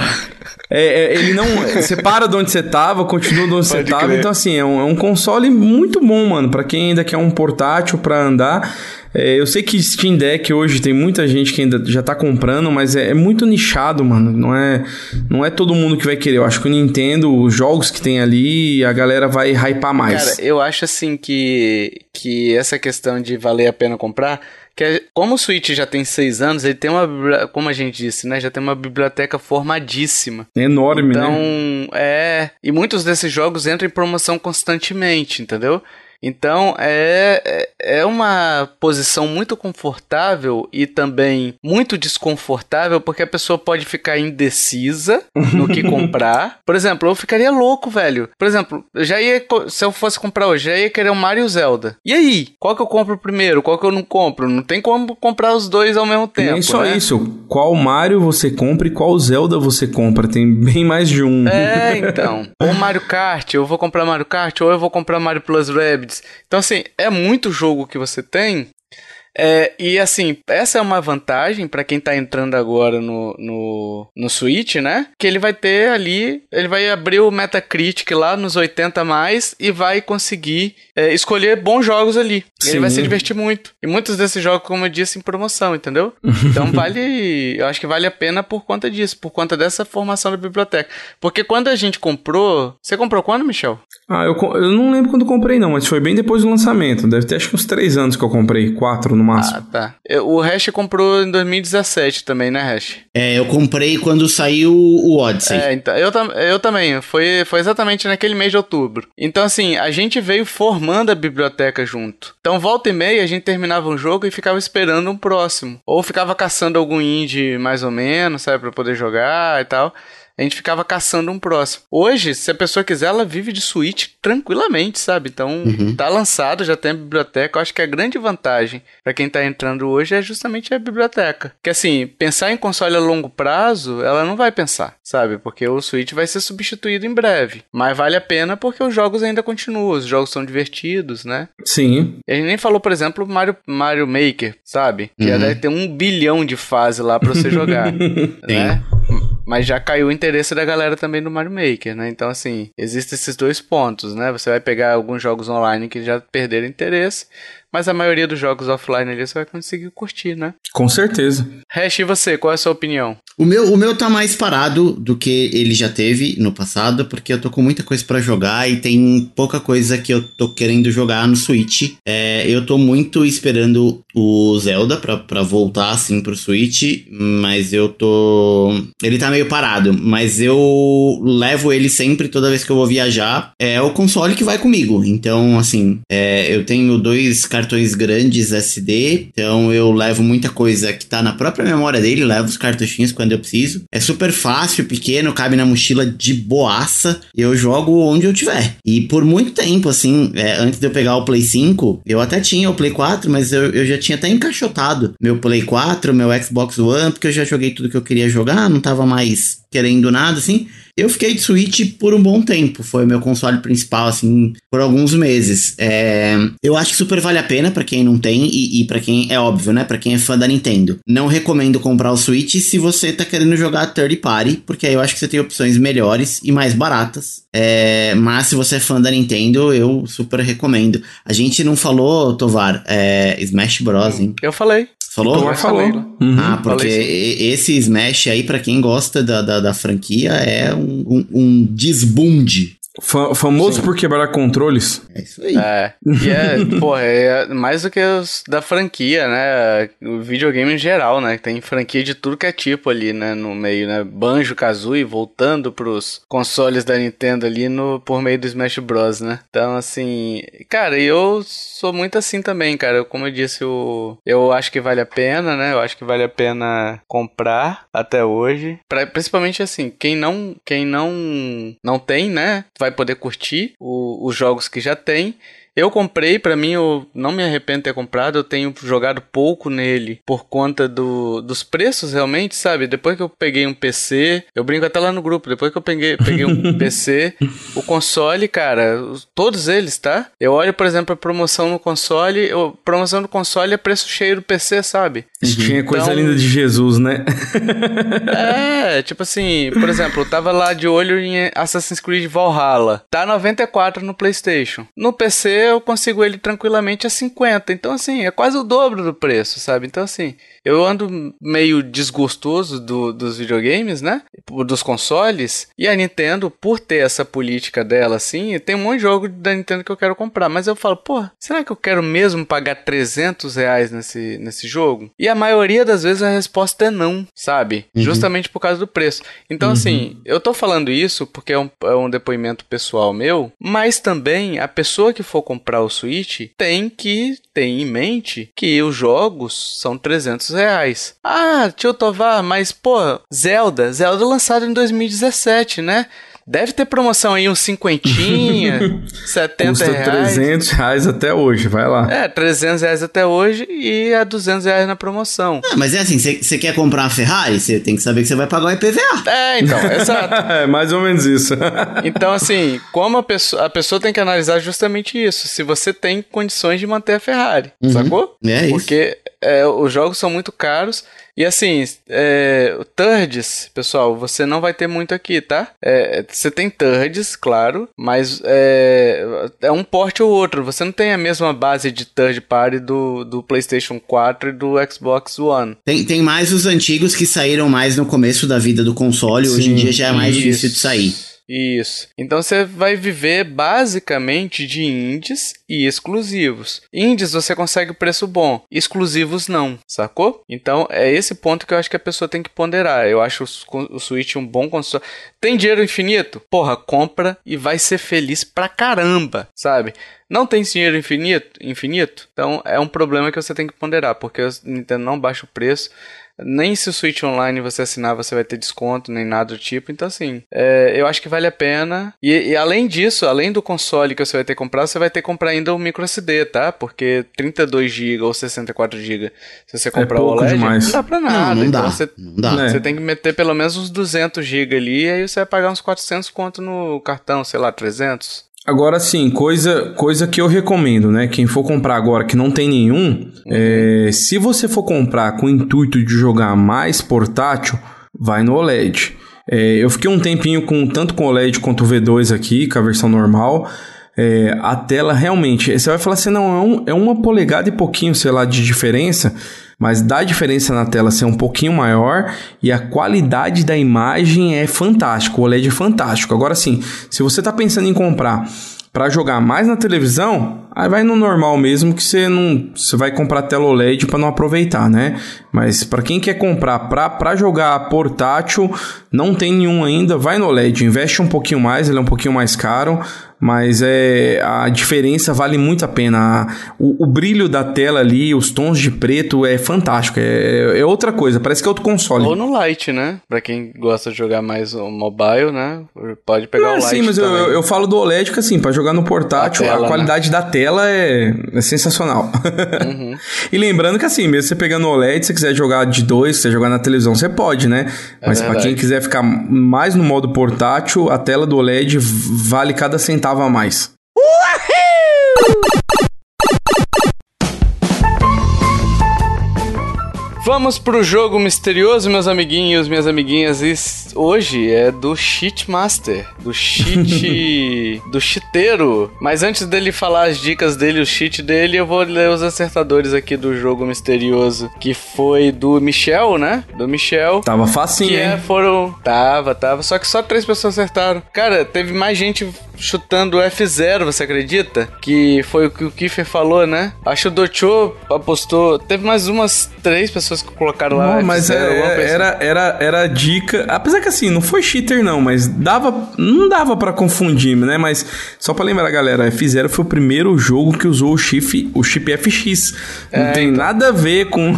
É, é, ele não. Você para de onde você tava, continua de onde Pode você tava. Crer. Então, assim, é um, é um console muito bom, mano. Pra quem ainda quer um portátil pra andar. É, eu sei que Steam Deck hoje tem muita gente que ainda já tá comprando, mas é, é, muito nichado, mano. Não é, não é todo mundo que vai querer. Eu acho que o Nintendo, os jogos que tem ali, a galera vai hypar mais. Cara, eu acho assim que, que essa questão de valer a pena comprar que é, como o Switch já tem seis anos, ele tem uma, como a gente disse, né, já tem uma biblioteca formadíssima. Enorme, então, né? Então, é, e muitos desses jogos entram em promoção constantemente, entendeu? Então é, é, é uma posição muito confortável e também muito desconfortável, porque a pessoa pode ficar indecisa no que comprar. Por exemplo, eu ficaria louco, velho. Por exemplo, eu já ia, se eu fosse comprar hoje, já ia querer o Mario Zelda. E aí? Qual que eu compro primeiro? Qual que eu não compro? Não tem como comprar os dois ao mesmo tempo. Nem só né? isso. Qual Mario você compra e qual Zelda você compra? Tem bem mais de um. É, então. ou Mario Kart, eu vou comprar Mario Kart, ou eu vou comprar Mario Plus Rabbids. Então, assim, é muito jogo que você tem é, e assim, essa é uma vantagem para quem tá entrando agora no, no, no Switch, né? Que ele vai ter ali, ele vai abrir o Metacritic lá nos 80 mais e vai conseguir é, escolher bons jogos ali. Ele vai se divertir muito. E muitos desses jogos, como eu disse, em promoção, entendeu? Então vale, eu acho que vale a pena por conta disso, por conta dessa formação da biblioteca. Porque quando a gente comprou, você comprou quando, Michel? Ah, eu, eu não lembro quando comprei não, mas foi bem depois do lançamento. Deve ter acho que uns três anos que eu comprei, quatro no máximo. Ah, tá. O Hash comprou em 2017 também, né, Hash? É, eu comprei quando saiu o Odyssey. É, então, eu, eu também. Foi, foi exatamente naquele mês de outubro. Então, assim, a gente veio formando a biblioteca junto. Então, volta e meia, a gente terminava um jogo e ficava esperando um próximo. Ou ficava caçando algum indie mais ou menos, sabe, pra poder jogar e tal a gente ficava caçando um próximo. Hoje, se a pessoa quiser, ela vive de Switch tranquilamente, sabe? Então, uhum. tá lançado, já tem a biblioteca. Eu acho que a grande vantagem para quem tá entrando hoje é justamente a biblioteca. Que assim, pensar em console a longo prazo, ela não vai pensar, sabe? Porque o Switch vai ser substituído em breve. Mas vale a pena porque os jogos ainda continuam, os jogos são divertidos, né? Sim. A gente nem falou, por exemplo, Mario, Mario Maker, sabe? Que uhum. deve ter um bilhão de fases lá pra você jogar. né? Mas já caiu o interesse da galera também no Mario Maker, né? Então, assim, existem esses dois pontos, né? Você vai pegar alguns jogos online que já perderam interesse, mas a maioria dos jogos offline ali você vai conseguir curtir, né? Com certeza. Hash, e você, qual é a sua opinião? O meu, o meu tá mais parado do que ele já teve no passado, porque eu tô com muita coisa para jogar e tem pouca coisa que eu tô querendo jogar no Switch. É, eu tô muito esperando o Zelda pra, pra voltar assim pro Switch, mas eu tô. Ele tá meio parado, mas eu levo ele sempre toda vez que eu vou viajar. É o console que vai comigo. Então, assim, é, eu tenho dois cartões cartões grandes SD, então eu levo muita coisa que tá na própria memória dele, levo os cartuchinhos quando eu preciso. É super fácil, pequeno, cabe na mochila de boaça. Eu jogo onde eu tiver. E por muito tempo, assim, é, antes de eu pegar o Play 5, eu até tinha o Play 4, mas eu, eu já tinha até encaixotado meu Play 4, meu Xbox One, porque eu já joguei tudo que eu queria jogar, não tava mais querendo nada, assim. Eu fiquei de Switch por um bom tempo, foi o meu console principal, assim, por alguns meses. É, eu acho que super vale a pena para quem não tem e, e para quem, é óbvio, né, para quem é fã da Nintendo. Não recomendo comprar o Switch se você tá querendo jogar third party, porque aí eu acho que você tem opções melhores e mais baratas. É, mas se você é fã da Nintendo, eu super recomendo. A gente não falou, Tovar, é, Smash Bros, hein? Eu falei. Falou? Thor falou. Uhum. Ah, porque esse Smash aí, para quem gosta da, da, da franquia, é um, um, um desbunde famoso Sim. por quebrar controles. É isso aí. É, e é, porra, é mais do que os da franquia, né? O videogame em geral, né? Tem franquia de tudo que é tipo ali, né? No meio, né? Banjo, Kazooie, voltando pros consoles da Nintendo ali no, por meio do Smash Bros, né? Então, assim, cara, eu sou muito assim também, cara. Como eu disse, eu, eu acho que vale a pena, né? Eu acho que vale a pena comprar até hoje. Pra, principalmente assim, quem não, quem não, não tem, né? Vai vai poder curtir o, os jogos que já tem. Eu comprei, para mim, eu não me arrependo de ter comprado. Eu tenho jogado pouco nele por conta do, dos preços, realmente, sabe? Depois que eu peguei um PC, eu brinco até lá no grupo. Depois que eu peguei, peguei um PC, o console, cara, todos eles, tá? Eu olho, por exemplo, a promoção no console. Promoção no console é preço cheio do PC, sabe? Tinha coisa então, linda de Jesus, né? é, tipo assim, por exemplo, eu tava lá de olho em Assassin's Creed Valhalla. Tá 94 no PlayStation. No PC eu consigo ele tranquilamente a 50. Então, assim, é quase o dobro do preço, sabe? Então, assim, eu ando meio desgostoso do, dos videogames, né? Dos consoles. E a Nintendo, por ter essa política dela, assim, tem um monte de jogo da Nintendo que eu quero comprar. Mas eu falo, pô, será que eu quero mesmo pagar 300 reais nesse, nesse jogo? E a maioria das vezes a resposta é não, sabe? Uhum. Justamente por causa do preço. Então, assim, uhum. assim, eu tô falando isso porque é um, é um depoimento pessoal meu, mas também a pessoa que for comprar o Switch tem que ter em mente que os jogos são 300 reais. Ah, tio Tovar, mas pô, Zelda, Zelda lançado em 2017, né? Deve ter promoção aí, uns cinquentinha, 70 Custa reais. 300 reais até hoje, vai lá. É, 300 reais até hoje e a 200 reais na promoção. Ah, mas é assim, você quer comprar uma Ferrari, você tem que saber que você vai pagar o IPVA. É, então, exato. é, mais ou menos isso. então, assim, como a pessoa, a pessoa tem que analisar justamente isso, se você tem condições de manter a Ferrari, uhum. sacou? É isso. Porque é, os jogos são muito caros e assim, é, Turds, pessoal, você não vai ter muito aqui, tá? É, você tem Turds, claro, mas é, é um porte ou outro. Você não tem a mesma base de third party do, do PlayStation 4 e do Xbox One. Tem, tem mais os antigos que saíram mais no começo da vida do console, Sim, hoje em dia já é mais isso. difícil de sair. Isso. Então você vai viver basicamente de indies e exclusivos. Indies você consegue preço bom, exclusivos não, sacou? Então é esse ponto que eu acho que a pessoa tem que ponderar. Eu acho o, Switch um bom console. Tem dinheiro infinito? Porra, compra e vai ser feliz pra caramba, sabe? Não tem dinheiro infinito, infinito, então é um problema que você tem que ponderar, porque o Nintendo não baixa o preço. Nem se o Switch Online você assinar, você vai ter desconto, nem nada do tipo. Então, assim, é, eu acho que vale a pena. E, e, além disso, além do console que você vai ter que comprar, você vai ter que comprar ainda o micro SD, tá? Porque 32GB ou 64GB, se você é comprar é o OLED, demais. não dá pra nada. Não, não então dá. Você, não dá. Você tem que meter pelo menos uns 200GB ali, e aí você vai pagar uns 400 conto no cartão, sei lá, 300. Agora sim, coisa, coisa que eu recomendo, né? Quem for comprar agora que não tem nenhum, é, se você for comprar com o intuito de jogar mais portátil, vai no OLED. É, eu fiquei um tempinho com tanto com o OLED quanto o V2 aqui, com a versão normal. É, a tela realmente, você vai falar assim, não, é, um, é uma polegada e pouquinho, sei lá, de diferença, mas dá diferença na tela ser um pouquinho maior e a qualidade da imagem é fantástico, o OLED é fantástico. Agora sim, se você está pensando em comprar para jogar mais na televisão, aí vai no normal mesmo que você não, você vai comprar tela OLED para não aproveitar, né? Mas para quem quer comprar para jogar portátil, não tem nenhum ainda, vai no OLED, investe um pouquinho mais, ele é um pouquinho mais caro, mas é a diferença vale muito a pena. O, o, brilho da tela ali, os tons de preto é fantástico. É, é, outra coisa, parece que é outro console. Ou no Light, né? Pra quem gosta de jogar mais o mobile, né? Pode pegar o Light. Sim, mas eu, eu, eu, falo do OLED que assim, pra jogar no portátil, a, tela, a né? qualidade né? da tela é, é sensacional. Uhum. e lembrando que assim, mesmo você pegando o OLED, se você quiser jogar de dois, se você jogar na televisão, você pode, né? É mas é para quem quiser ficar mais no modo portátil, a tela do OLED vale cada centavo centavo a mais. Uhul! Vamos pro jogo misterioso, meus amiguinhos, minhas amiguinhas. E hoje é do Cheatmaster, do cheat. do chiteiro. Mas antes dele falar as dicas dele, o cheat dele, eu vou ler os acertadores aqui do jogo misterioso. Que foi do Michel, né? Do Michel. Tava facinho, que é, foram. Tava, tava. Só que só três pessoas acertaram. Cara, teve mais gente chutando F0, você acredita? Que foi o que o Kiefer falou, né? Acho que o Docho apostou. Teve mais umas três pessoas pessoas que colocaram lá. Não, mas é, é, era, era, era dica. Apesar que assim, não foi cheater, não, mas dava. Não dava para confundir, né? Mas só para lembrar, galera, F0 foi o primeiro jogo que usou o chip, o chip FX. Não é, tem então. nada a ver com.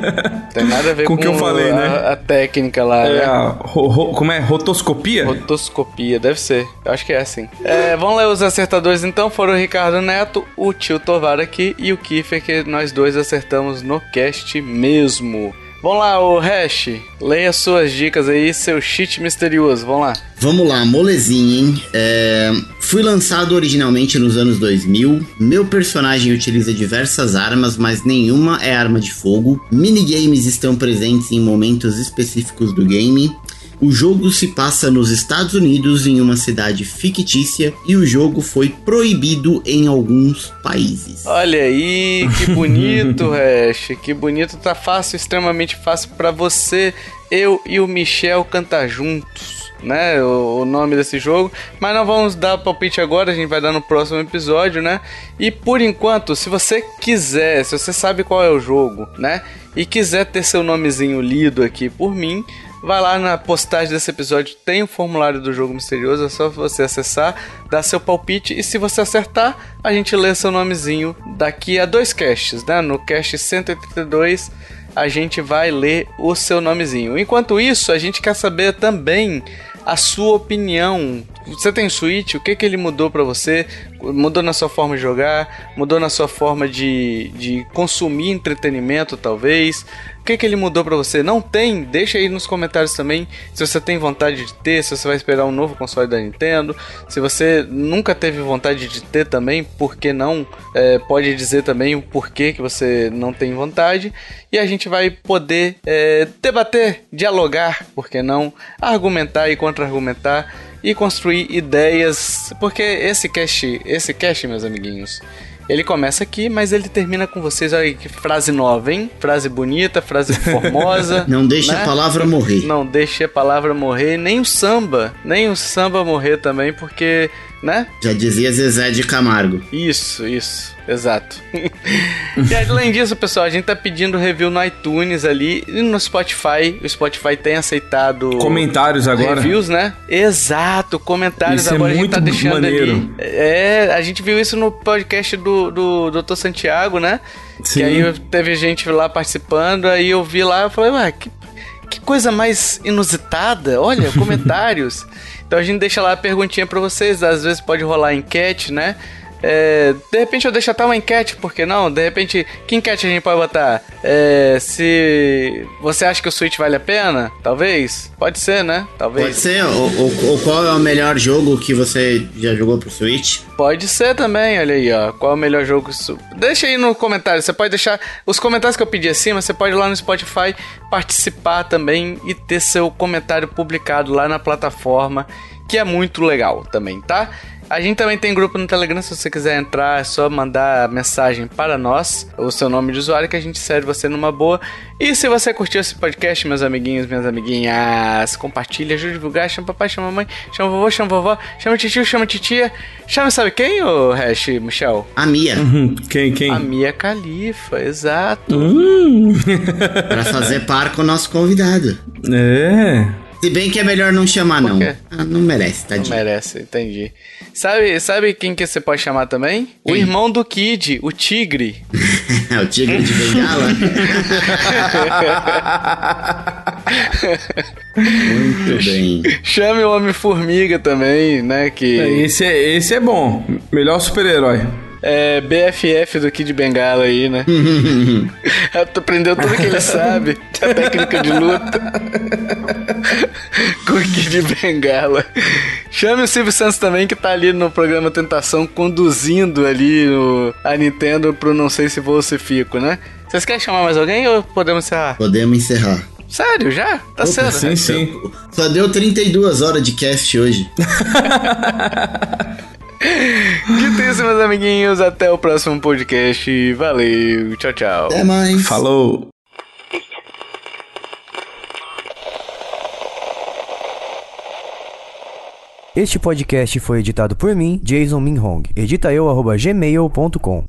tem nada a ver com o que eu falei, a, né? A técnica lá. É, né? a, ro, ro, como é? Rotoscopia? Rotoscopia, deve ser. Eu acho que é assim. É, vamos ler os acertadores então. Foram o Ricardo Neto, o tio Tovar aqui e o Kiffer, que nós dois acertamos no cast mesmo. Vamos lá, o Hash, leia suas dicas aí, seu cheat misterioso, vamos lá. Vamos lá, molezinha, hein? É, fui lançado originalmente nos anos 2000. Meu personagem utiliza diversas armas, mas nenhuma é arma de fogo. Minigames estão presentes em momentos específicos do game. O jogo se passa nos Estados Unidos em uma cidade fictícia e o jogo foi proibido em alguns países. Olha aí, que bonito, Hash, que bonito, tá fácil, extremamente fácil para você, eu e o Michel cantar juntos. Né, o, o, nome desse jogo, mas não vamos dar palpite agora, a gente vai dar no próximo episódio, né? E por enquanto, se você quiser, se você sabe qual é o jogo, né? E quiser ter seu nomezinho lido aqui por mim, Vai lá na postagem desse episódio, tem o formulário do jogo misterioso, é só você acessar, dar seu palpite e se você acertar, a gente lê seu nomezinho daqui a dois casts, né? No cast 132 a gente vai ler o seu nomezinho. Enquanto isso, a gente quer saber também a sua opinião. Você tem Switch? O que, que ele mudou para você? Mudou na sua forma de jogar? Mudou na sua forma de, de consumir entretenimento, talvez? O que, que ele mudou para você? Não tem? Deixa aí nos comentários também se você tem vontade de ter, se você vai esperar um novo console da Nintendo. Se você nunca teve vontade de ter também, por que não? É, pode dizer também o porquê que você não tem vontade. E a gente vai poder é, debater, dialogar, por que não? Argumentar e contra-argumentar e construir ideias. Porque esse cast, esse cast, meus amiguinhos ele começa aqui, mas ele termina com vocês. Olha que frase nova, hein? Frase bonita, frase formosa. Não deixe né? a palavra morrer. Não deixe a palavra morrer, nem o samba. Nem o samba morrer também, porque né? Já dizia Zezé de Camargo. Isso, isso, exato. e além disso, pessoal, a gente tá pedindo review no iTunes ali e no Spotify. O Spotify tem aceitado comentários agora. Reviews, né? Exato, comentários isso é agora é muito a gente tá deixando maneiro. ali. É, a gente viu isso no podcast do, do Dr. Santiago, né? Sim. Que aí teve gente lá participando, aí eu vi lá, eu falei, ué, que que coisa mais inusitada. Olha, comentários. Então a gente deixa lá a perguntinha para vocês. Às vezes pode rolar enquete, né? É, de repente eu deixo até uma enquete, por que não? De repente, que enquete a gente pode botar? É, se você acha que o Switch vale a pena? Talvez? Pode ser, né? Talvez. Pode ser. Ou, qual é o melhor jogo que você já jogou pro Switch? Pode ser também, olha aí, ó. Qual é o melhor jogo? Deixa aí no comentário. Você pode deixar os comentários que eu pedi acima. Você pode ir lá no Spotify participar também e ter seu comentário publicado lá na plataforma, que é muito legal também, tá? A gente também tem grupo no Telegram, se você quiser entrar, é só mandar mensagem para nós, o seu nome de usuário, que a gente serve você numa boa. E se você curtiu esse podcast, meus amiguinhos, minhas amiguinhas, compartilha, ajude a divulgar, chama papai, chama mamãe, chama vovô, chama vovó, chama tio, chama titia, chama sabe quem, o Hash, Michel? A Mia. Uhum. Quem, quem? A Mia Califa, exato. Uhum. para fazer par com o nosso convidado. É. Se bem que é melhor não chamar, não. Ah, não merece, tadinho. Não merece, entendi. Sabe, sabe quem que você pode chamar também? Quem? O irmão do Kid, o Tigre. o Tigre de Bengala? Muito bem. Chame o Homem-Formiga também, né? Que... Esse, é, esse é bom. Melhor super-herói é, BFF do Kid Bengala aí, né? aprendeu tudo que ele sabe, a técnica de luta. Com o Kid Bengala. Chame o Silvio Santos também, que tá ali no programa Tentação, conduzindo ali no, a Nintendo pro Não Sei Se Vou ou Se Fico, né? Vocês querem chamar mais alguém ou podemos encerrar? Podemos encerrar. Sério, já? Tá Opa, certo. Sim, sim. Só deu 32 horas de cast hoje. Dito isso, meus amiguinhos, até o próximo podcast. Valeu, tchau, tchau. Até mais. Falou. Este podcast foi editado por mim, Jason Minhong. Edita eu, gmail.com.